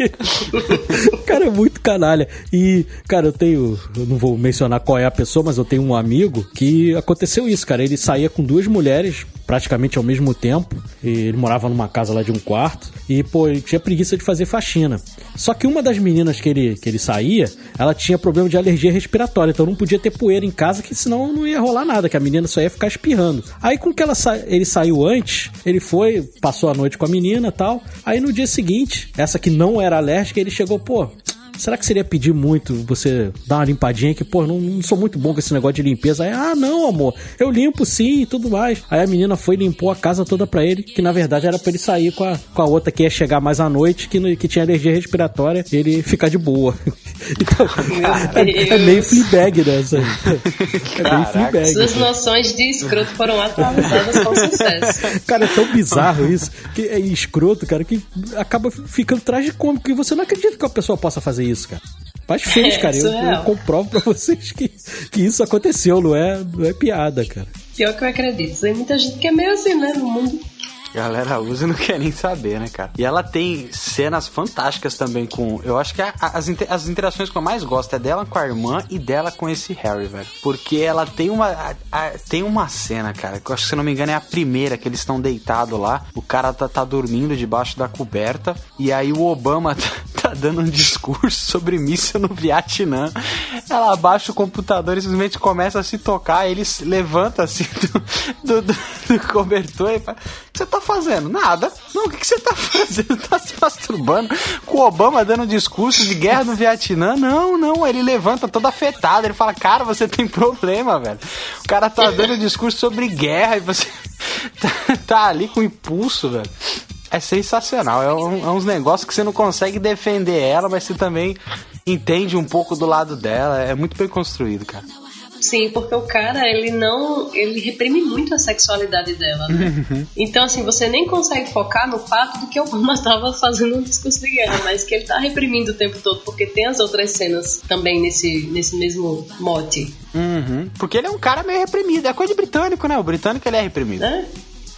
cara, é muito canalha. E, cara, eu tenho. Eu não vou mencionar qual é a pessoa, mas eu tenho um amigo que aconteceu isso, cara. Ele saía com duas mulheres praticamente ao mesmo tempo. Ele morava numa casa lá de um quarto. E, pô, ele tinha preguiça de fazer faxina. Só que uma das meninas que ele, que ele saía, ela tinha problema de alergia respiratória. Então não podia ter poeira em casa, que senão não ia rolar nada, que a menina só ia ficar espirrando. Aí com que ela sa... ele saiu antes, ele foi, passou a noite com a menina tal. Aí no dia seguinte, essa que não era alérgica, ele chegou, pô, será que seria pedir muito você dar uma limpadinha que, pô, não, não, sou muito bom com esse negócio de limpeza. Aí, ah, não, amor, eu limpo sim e tudo mais. Aí a menina foi e limpou a casa toda pra ele, que na verdade era pra ele sair com a, com a outra que ia chegar mais à noite, que, que tinha alergia respiratória, ele ficar de boa. então, é, é, meio Fleabag, né? Essa, é meio Fleabag. Suas noções de escroto foram atualizadas com sucesso. Cara, é tão bizarro isso, que é escroto, cara, que acaba ficando tragicômico, que você não acredita que a pessoa possa fazer isso cara. Mas fez, é, cara. Eu, eu, comprovo pra vocês que, que isso aconteceu, não é, não é piada, cara. Pior que eu acredito. Tem muita gente que é meio assim, né? No mundo galera usa e não quer nem saber, né, cara? E ela tem cenas fantásticas também com. Eu acho que a, as, as interações que eu mais gosto é dela com a irmã e dela com esse Harry, velho. Porque ela tem uma. A, tem uma cena, cara, que eu acho que se não me engano é a primeira, que eles estão deitados lá. O cara tá, tá dormindo debaixo da coberta. E aí o Obama tá, tá dando um discurso sobre míssil no Vietnã. Ela abaixa o computador e simplesmente começa a se tocar. Ele levanta assim do, do, do, do cobertor e fala: você tá fazendo? Nada. Não, o que, que você tá fazendo? Tá se masturbando? Com o Obama dando um discurso de guerra no Vietnã? Não, não. Ele levanta todo afetado. Ele fala, cara, você tem problema, velho. O cara tá dando um discurso sobre guerra e você tá, tá ali com impulso, velho é sensacional. É, um, é, uns negócios que você não consegue defender ela, mas você também entende um pouco do lado dela. É muito bem construído, cara. Sim, porque o cara, ele não. Ele reprime muito a sexualidade dela, né? Uhum. Então, assim, você nem consegue focar no fato do que o Obama estava fazendo um discurso de guerra, mas que ele tá reprimindo o tempo todo, porque tem as outras cenas também nesse, nesse mesmo mote. Uhum. Porque ele é um cara meio reprimido. É coisa de britânico, né? O britânico ele é reprimido. É? Ele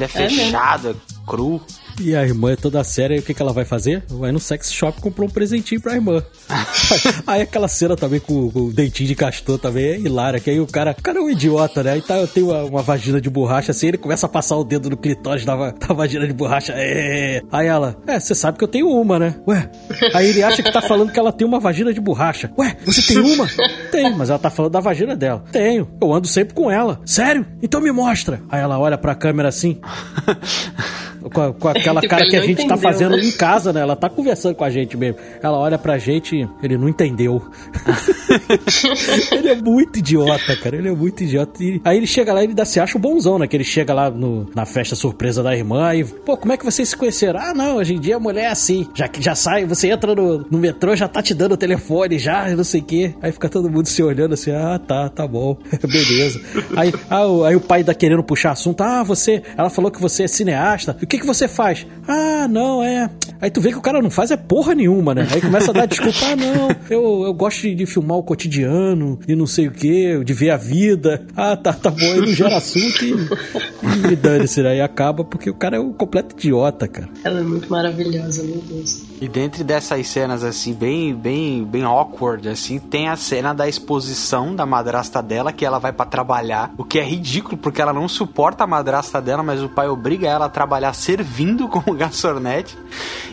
é, é fechado, é cru. E a irmã é toda séria, e o que, que ela vai fazer? Vai no sex shop e comprou um presentinho pra irmã. aí aquela cena também com, com, o dentinho de castor também é hilária, que aí o cara, o cara é um idiota, né? Aí tá, tem uma, uma, vagina de borracha assim, ele começa a passar o dedo no clitóris da, da vagina de borracha. É. Aí ela, é, você sabe que eu tenho uma, né? Ué. Aí ele acha que tá falando que ela tem uma vagina de borracha. Ué, você tem uma? Tem, mas ela tá falando da vagina dela. Tenho. Eu ando sempre com ela. Sério? Então me mostra. Aí ela olha pra câmera assim. com, com aquela tipo, cara que a gente tá entendeu, tá fazendo em casa, né? Ela tá conversando com a gente mesmo. Ela olha pra gente e ele não entendeu. ele é muito idiota, cara. Ele é muito idiota. E aí ele chega lá e ele dá, se acha o bonzão, né? Que ele chega lá no, na festa surpresa da irmã e, pô, como é que vocês se conheceram? Ah, não, hoje em dia a mulher é assim. Já que já sai, você entra no, no metrô, já tá te dando o telefone, já, não sei o quê. Aí fica todo mundo se olhando assim, ah, tá, tá bom, beleza. Aí, ah, o, aí o pai tá querendo puxar assunto, ah, você, ela falou que você é cineasta. O que que você faz? Ah, não, é. Aí tu vê que o cara não faz é porra nenhuma, né? Aí começa a dar desculpa, ah, não, eu, eu gosto de, de filmar o cotidiano e não sei o que, de ver a vida. Ah, tá, tá bom, aí não gera assunto e, e dane-se, né? E acaba porque o cara é um completo idiota, cara. Ela é muito maravilhosa, meu Deus. E dentro dessas cenas, assim, bem, bem, bem awkward, assim, tem a cena da exposição da madrasta dela, que ela vai para trabalhar, o que é ridículo, porque ela não suporta a madrasta dela, mas o pai obriga ela a trabalhar servindo como garçonete.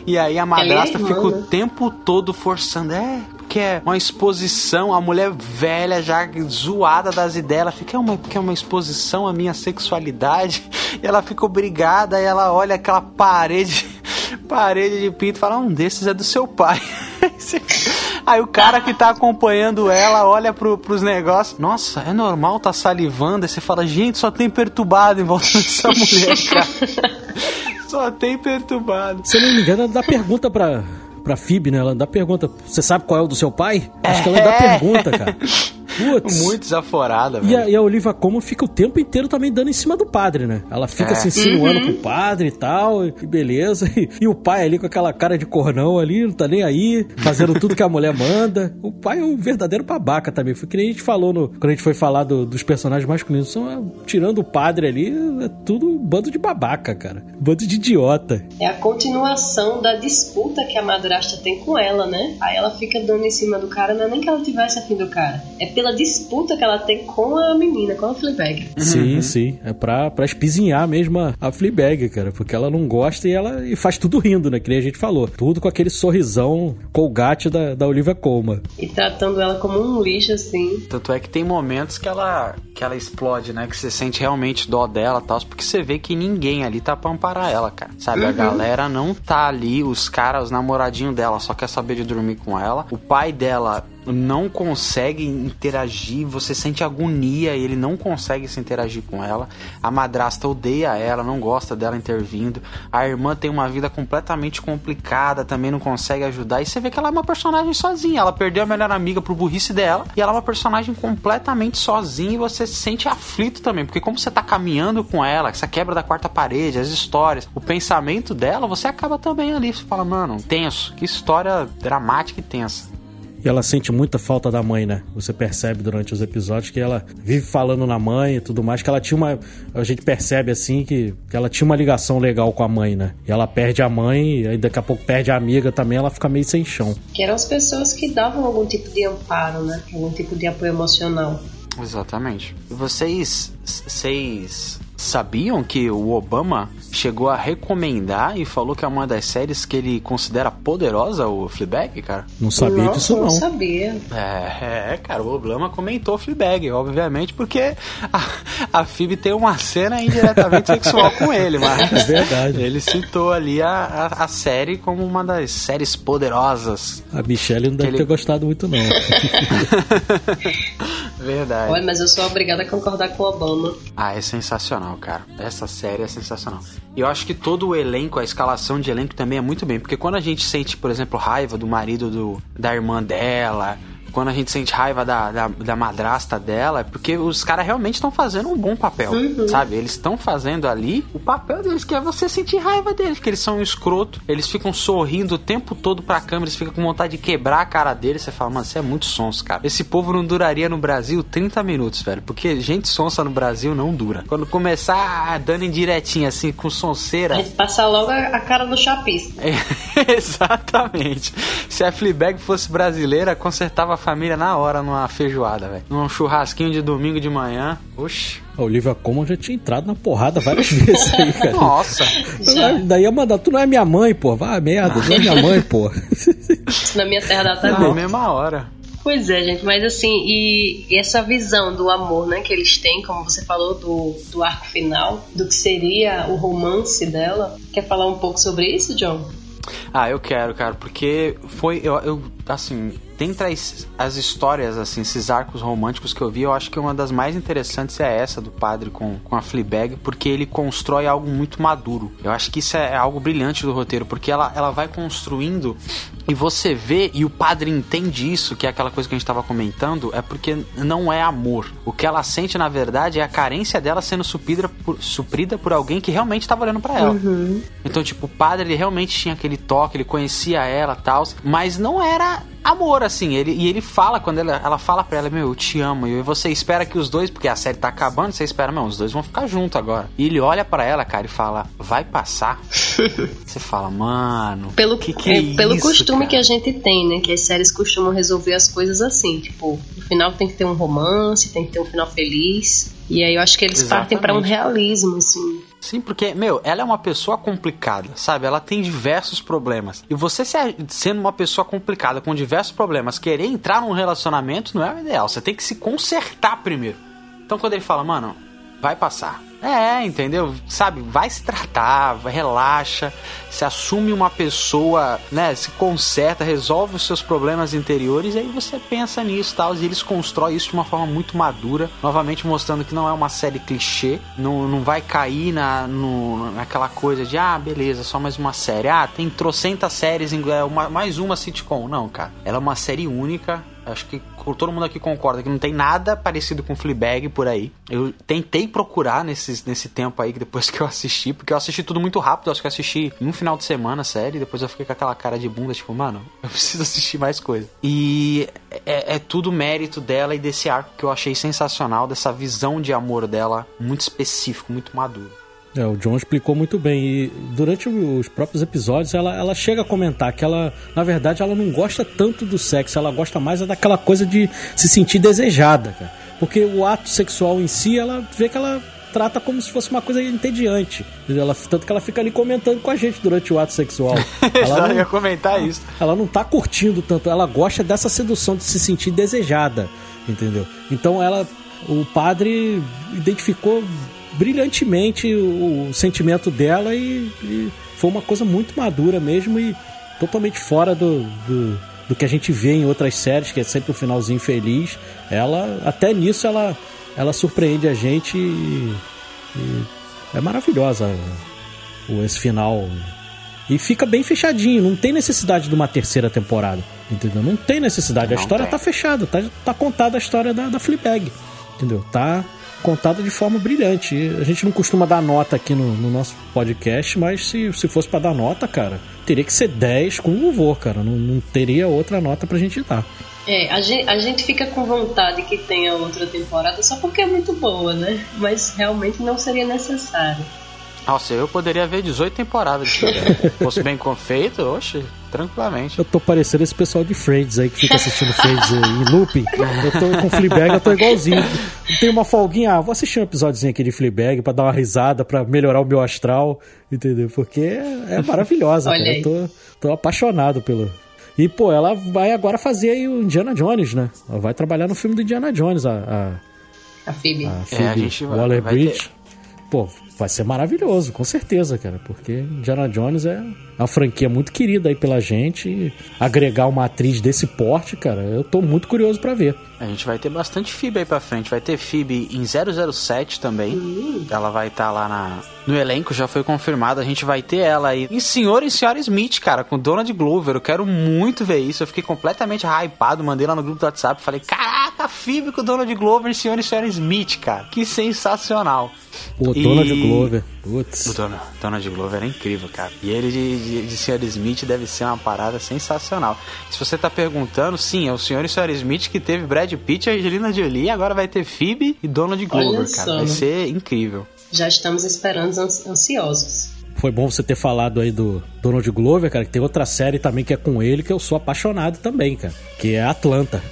E aí a madrasta é fica o tempo todo forçando, é, que é uma exposição, a mulher velha já zoada das ideias, ela fica, é uma, que é uma exposição à minha sexualidade, e ela fica obrigada, e ela olha aquela parede, parede de pinto e fala, um desses é do seu pai. Aí o cara que tá acompanhando ela olha pro, pros negócios. Nossa, é normal tá salivando. Aí você fala, gente, só tem perturbado em volta dessa mulher, cara. Só tem perturbado. Se eu não me engano, ela dá pergunta pra, pra Phoebe, né? Ela dá pergunta. Você sabe qual é o do seu pai? Acho que ela dá é. pergunta, cara. Putz. Muito desaforada, velho. E a, e a Olivia Colman fica o tempo inteiro também dando em cima do padre, né? Ela fica é. se insinuando uhum. pro padre e tal, e beleza. E, e, o pai ali com aquela cara de cornão ali, não tá nem aí, fazendo tudo que a mulher manda. O pai é um verdadeiro babaca também. Foi que nem a gente falou no, quando a gente foi falar do, dos personagens masculinos. São, é, tirando o padre ali, é tudo um bando de babaca, cara. Um bando de idiota. É a continuação da disputa que a madrasta tem com ela, né? Aí ela fica dando em cima do cara, não é nem que ela tivesse afim do cara. É pelo pela disputa que ela tem com a menina, com a Fleabag. Sim, sim. É pra, pra espizinhar mesmo a, a Fleabag, cara. Porque ela não gosta e ela e faz tudo rindo, né? Que nem a gente falou. Tudo com aquele sorrisão colgate da, da Olivia Colman. E tratando ela como um lixo, assim. Tanto é que tem momentos que ela, que ela explode, né? Que você sente realmente dó dela e tal, porque você vê que ninguém ali tá pra amparar ela, cara. Sabe? A galera não tá ali, os caras, os namoradinhos dela só quer saber de dormir com ela. O pai dela não consegue interagir, você sente agonia, ele não consegue se interagir com ela. A madrasta odeia ela, não gosta dela intervindo. A irmã tem uma vida completamente complicada, também não consegue ajudar. E você vê que ela é uma personagem sozinha. Ela perdeu a melhor amiga pro burrice dela. E ela é uma personagem completamente sozinha e você se sente aflito também. Porque como você tá caminhando com ela, essa quebra da quarta parede, as histórias, o pensamento dela, você acaba também ali. Você fala, mano, tenso. Que história dramática e tensa. E ela sente muita falta da mãe, né? Você percebe durante os episódios que ela vive falando na mãe e tudo mais, que ela tinha uma. A gente percebe assim que, que ela tinha uma ligação legal com a mãe, né? E ela perde a mãe, e aí daqui a pouco perde a amiga também, ela fica meio sem chão. Que eram as pessoas que davam algum tipo de amparo, né? Algum tipo de apoio emocional. Exatamente. E vocês. Vocês sabiam que o Obama chegou a recomendar e falou que é uma das séries que ele considera poderosa, o Fleabag, cara? Não sabia Nossa, disso, não não. sabia. É, é, cara, o Obama comentou Fleabag, obviamente, porque a, a Phoebe tem uma cena indiretamente sexual com ele, mas É verdade. ele citou ali a, a, a série como uma das séries poderosas. A Michelle não deve Ele- ter gostado muito, não. Verdade. Olha, mas eu sou obrigada a concordar com o Obama. Ah, é sensacional, cara. Essa série é sensacional. E eu acho que todo o elenco, a escalação de elenco também é muito bem. Porque quando a gente sente, por exemplo, raiva do marido do, da irmã dela, quando a gente sente raiva da, da, da madrasta dela, é porque os caras realmente estão fazendo um bom papel, sabe? Eles estão fazendo ali o papel deles, que é você sentir raiva deles, que eles são um escroto, eles ficam sorrindo o tempo todo pra câmera, eles ficam com vontade de quebrar a cara deles. Você fala, mano, você é muito sonso, cara. Esse povo não duraria no Brasil 30 minutos, velho, porque gente sonsa no Brasil não dura. Quando começar dando indiretinha assim, com A sonceira. gente passa logo a cara do chapisco. É, exatamente. Se a Fleabag fosse brasileira, consertava a família na hora numa feijoada, velho. Num churrasquinho de domingo de manhã. Oxi. A Olivia Colman já tinha entrado na porrada várias vezes aí, cara. Nossa. Já. Daí ia mandar, tu não é minha mãe, pô. Vá, merda, tu não é minha mãe, pô. Isso na minha terra dá até Na mesma hora. Pois é, gente, mas assim, e, e essa visão do amor, né, que eles têm, como você falou, do, do arco final, do que seria o romance dela. Quer falar um pouco sobre isso, John? Ah, eu quero, cara, porque foi. Eu, eu assim, dentre as, as histórias, assim, esses arcos românticos que eu vi, eu acho que uma das mais interessantes é essa do padre com, com a Fleabag, porque ele constrói algo muito maduro. Eu acho que isso é algo brilhante do roteiro, porque ela, ela vai construindo e você vê, e o padre entende isso, que é aquela coisa que a gente tava comentando, é porque não é amor. O que ela sente, na verdade, é a carência dela sendo suprida por, suprida por alguém que realmente tava olhando pra ela. Então, tipo, o padre, ele realmente tinha aquele toque, ele conhecia ela tal, mas não era amor, assim. Ele, e ele fala, quando ela, ela fala pra ela, meu, eu te amo. E você espera que os dois, porque a série tá acabando, você espera, meu, os dois vão ficar juntos agora. E ele olha pra ela, cara, e fala, vai passar. você fala, mano, Pelo, que que é, é, pelo isso, costume cara? que a gente tem, né? Que as séries costumam resolver as coisas assim. Tipo, no final tem que ter um romance, tem que ter um final feliz. E aí eu acho que eles partem pra um Exatamente. realismo, assim. Sim, porque, meu, ela é uma pessoa complicada, sabe? Ela tem diversos problemas. E você se- sendo uma pessoa complicada, com diversos problemas, querer entrar num relacionamento não é o ideal. Você tem que se consertar primeiro. Então quando ele fala, mano, vai passar. É, entendeu? Sabe, vai se tratar, relaxa, se assume uma pessoa, né? Se conserta, resolve os seus problemas interiores, e aí você pensa nisso tal. E eles constroem isso de uma forma muito madura, novamente mostrando que não é uma série clichê, não, não vai cair na, no- naquela coisa de, ah, beleza, só mais uma série. Ah, tem trocentas séries, em, é, uma- mais uma sitcom. Não, cara. Ela é uma série única, Acho que todo mundo aqui concorda que não tem nada parecido com Fleabag por aí. Eu tentei procurar nesses, nesse tempo aí, depois que eu assisti, porque eu assisti tudo muito rápido. Acho que eu assisti em um final de semana a série. Depois eu fiquei com aquela cara de bunda, tipo, mano, eu preciso assistir mais coisa. E é, é tudo mérito dela e desse arco que eu achei sensacional, dessa visão de amor dela, muito específico, muito maduro. É, o John explicou muito bem. E durante os próprios episódios, ela, ela chega a comentar que ela, na verdade, ela não gosta tanto do sexo, ela gosta mais é daquela coisa de se sentir desejada, cara. Porque o ato sexual em si, ela vê que ela trata como se fosse uma coisa entediante. Ela, tanto que ela fica ali comentando com a gente durante o ato sexual. Ela não, ia comentar isso. Ela não tá curtindo tanto, ela gosta dessa sedução de se sentir desejada, entendeu? Então ela, o padre identificou brilhantemente o, o sentimento dela e, e, foi uma coisa muito madura mesmo e totalmente fora do, do, do que a gente vê em outras séries, que é sempre o um finalzinho feliz. Ela, até nisso, ela ela surpreende a gente e, e é maravilhosa esse final. E fica bem fechadinho, não tem necessidade de uma terceira temporada, entendeu? Não tem necessidade, a não história tem. tá fechada, tá, tá contada a história da, da Fleabag, entendeu? Tá contada de forma brilhante. A gente não costuma dar nota aqui no, no nosso podcast, mas se, se fosse para dar nota, cara, teria que ser 10 com louvor, cara. Não, não teria outra nota pra gente dar. É, a gente, a gente fica com vontade que tenha outra temporada só porque é muito boa, né? Mas realmente não seria necessário. Nossa, eu poderia ver 18 temporadas Se fosse bem confeito, oxe, tranquilamente. Eu tô parecendo esse pessoal de Friends aí que fica assistindo Friends em looping. Eu tô com Fleabag, eu tô igualzinho. Tem uma folguinha, ah, vou assistir um episódiozinho aqui de Fleabag pra dar uma risada, pra melhorar o meu astral, entendeu? Porque é, é maravilhosa, cara. Eu tô, tô apaixonado pelo, e, pô, ela vai agora fazer aí o Indiana Jones, né? Ela vai trabalhar no filme do Indiana Jones, a. A, a Phoebe. A Phoebe é, a gente vai, Waller vai Bridge. Ter... Pô, vai ser maravilhoso, com certeza, cara. Porque Indiana Jones é uma franquia muito querida aí pela gente. Agregar uma atriz desse porte, cara, eu tô muito curioso para ver. A gente vai ter bastante Phoebe aí pra frente. Vai ter Phoebe em 007 também. Uhum. Ela vai estar tá lá na, no elenco, já foi confirmado. A gente vai ter ela aí em Senhor e Senhora Smith, cara, com Donald Glover. Eu quero muito ver isso. Eu fiquei completamente hypado. Mandei lá no grupo do WhatsApp. Falei, caraca, Phoebe com Donald Glover em Senhor e Senhora Smith, cara. Que sensacional. O e... Donald Glover. Putz. O Donald, Donald Glover é incrível, cara. E ele de, de, de Sr. Smith deve ser uma parada sensacional. Se você tá perguntando, sim, é o Sr. e Sra. Smith que teve Brad Pitt, Angelina Jolie, agora vai ter Phoebe e Donald Glover, cara. Vai ser incrível. Já estamos esperando ansiosos. Foi bom você ter falado aí do Donald Glover, cara, que tem outra série também que é com ele, que eu sou apaixonado também, cara. Que é Atlanta.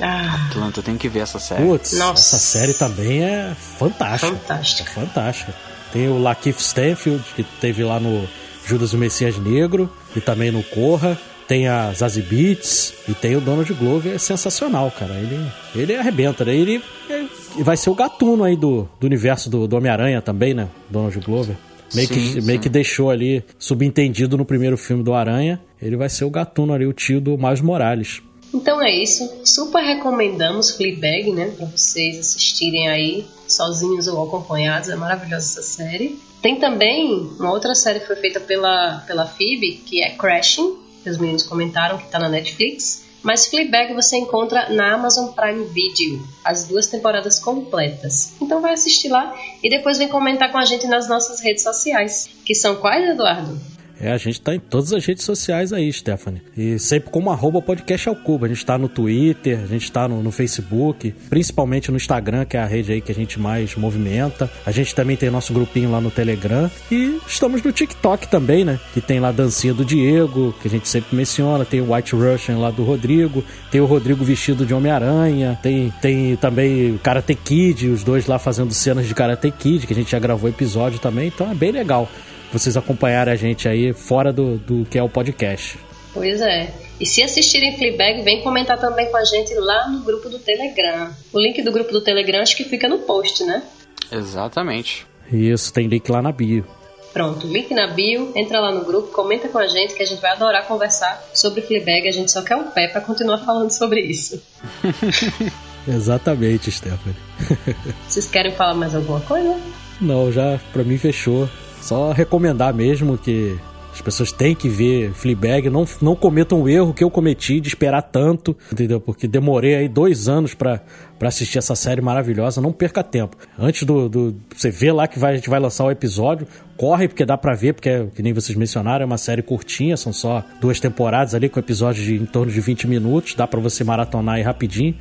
Ah. Atlanta, eu tenho que ver essa série. Putz, essa série também é fantástica. Fantástica. É fantástica. Tem o Lakeith Stanfield, que teve lá no Judas o Messias Negro, e também no Corra. Tem a Zazie Beats e tem o Donald Glover, é sensacional, cara. Ele, ele arrebenta, né? Ele, ele vai ser o gatuno aí do, do universo do, do Homem-Aranha também, né? Donald Glover. Meio, sim, que, sim. meio que deixou ali subentendido no primeiro filme do Aranha. Ele vai ser o gatuno ali, o tio do Miles Morales. Então é isso. Super recomendamos Fleabag, né? Pra vocês assistirem aí, sozinhos ou acompanhados. É maravilhosa essa série. Tem também uma outra série que foi feita pela, pela Phoebe, que é Crashing, que os meninos comentaram, que tá na Netflix. Mas Fleabag você encontra na Amazon Prime Video, as duas temporadas completas. Então vai assistir lá e depois vem comentar com a gente nas nossas redes sociais. Que são quais, Eduardo? É, a gente tá em todas as redes sociais aí, Stephanie. E sempre como arroba podcast ao cubo. A gente tá no Twitter, a gente tá no, no, Facebook, principalmente no Instagram, que é a rede aí que a gente mais movimenta. A gente também tem nosso grupinho lá no Telegram. E estamos no TikTok também, né? Que tem lá a dancinha do Diego, que a gente sempre menciona. Tem o White Russian lá do Rodrigo. Tem o Rodrigo vestido de Homem-Aranha. Tem, tem também o Karate Kid, os dois lá fazendo cenas de Karate Kid, que a gente já gravou episódio também. Então é bem legal vocês acompanharem a gente aí fora do, do que é o podcast. Pois é. E se assistirem Fleabag, vem comentar também com a gente lá no grupo do Telegram. O link do grupo do Telegram acho que fica no post, né? Exatamente. Isso, tem link lá na bio. Pronto, link na bio, entra lá no grupo, comenta com a gente que a gente vai adorar conversar sobre Fleabag, a gente só quer um pé para continuar falando sobre isso. Exatamente, Stephanie. Vocês querem falar mais alguma coisa? Não, já para mim fechou. Só recomendar mesmo que As pessoas têm que ver Fleabag, não, não cometam o erro que eu cometi de esperar tanto, entendeu? Porque demorei aí dois anos para para assistir essa série maravilhosa, não perca tempo. Antes do, do você ver lá que vai, a gente vai lançar o episódio, corre porque dá para ver, porque é, que nem vocês mencionaram, é uma série curtinha, são só duas temporadas ali com episódios de em torno de 20 minutos, dá para você maratonar aí rapidinho.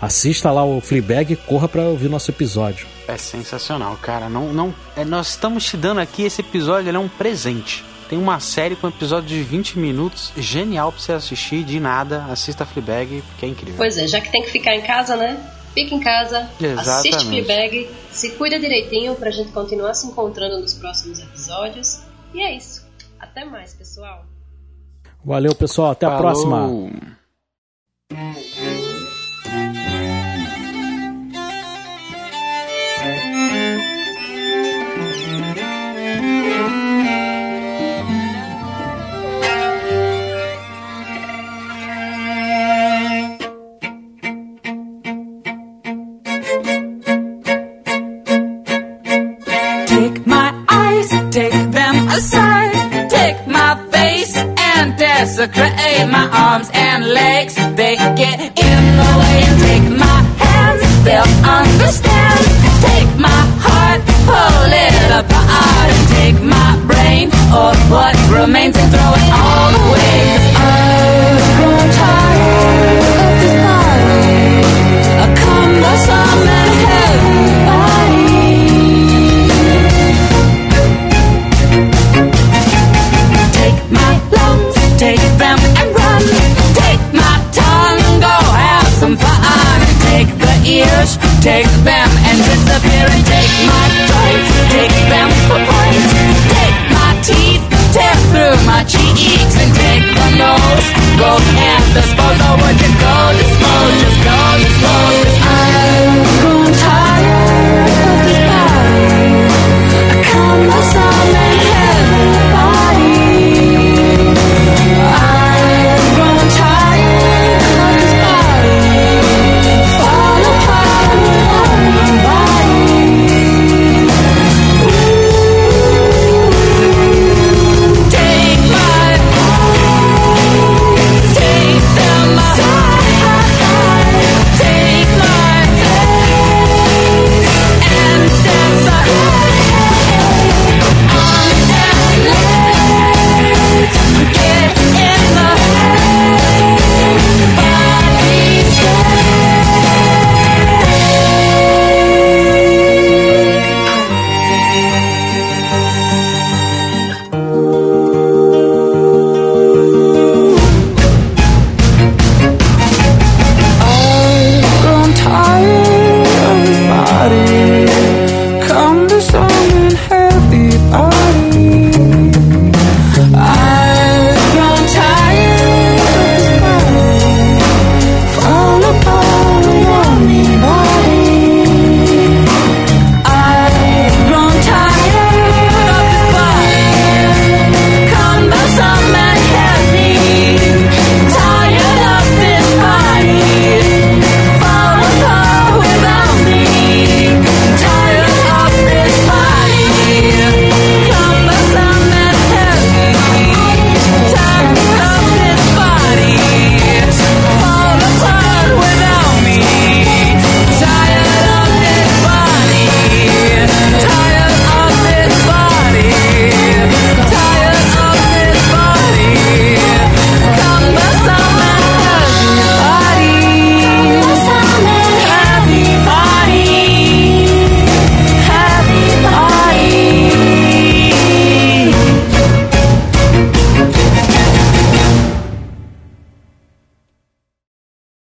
Assista lá o Fleabag e corra para ouvir nosso episódio. É sensacional, cara. Não, não, é, nós estamos te dando aqui esse episódio, ele é um presente. Tem uma série com episódio de 20 minutos, genial pra você assistir, de nada. Assista Fleabag, que é incrível. Pois é, já que tem que ficar em casa, né? Fica em casa, Exatamente. assiste Fleabag, se cuida direitinho pra gente continuar se encontrando nos próximos episódios. E é isso. Até mais, pessoal. Valeu, pessoal. Até a Falou. próxima.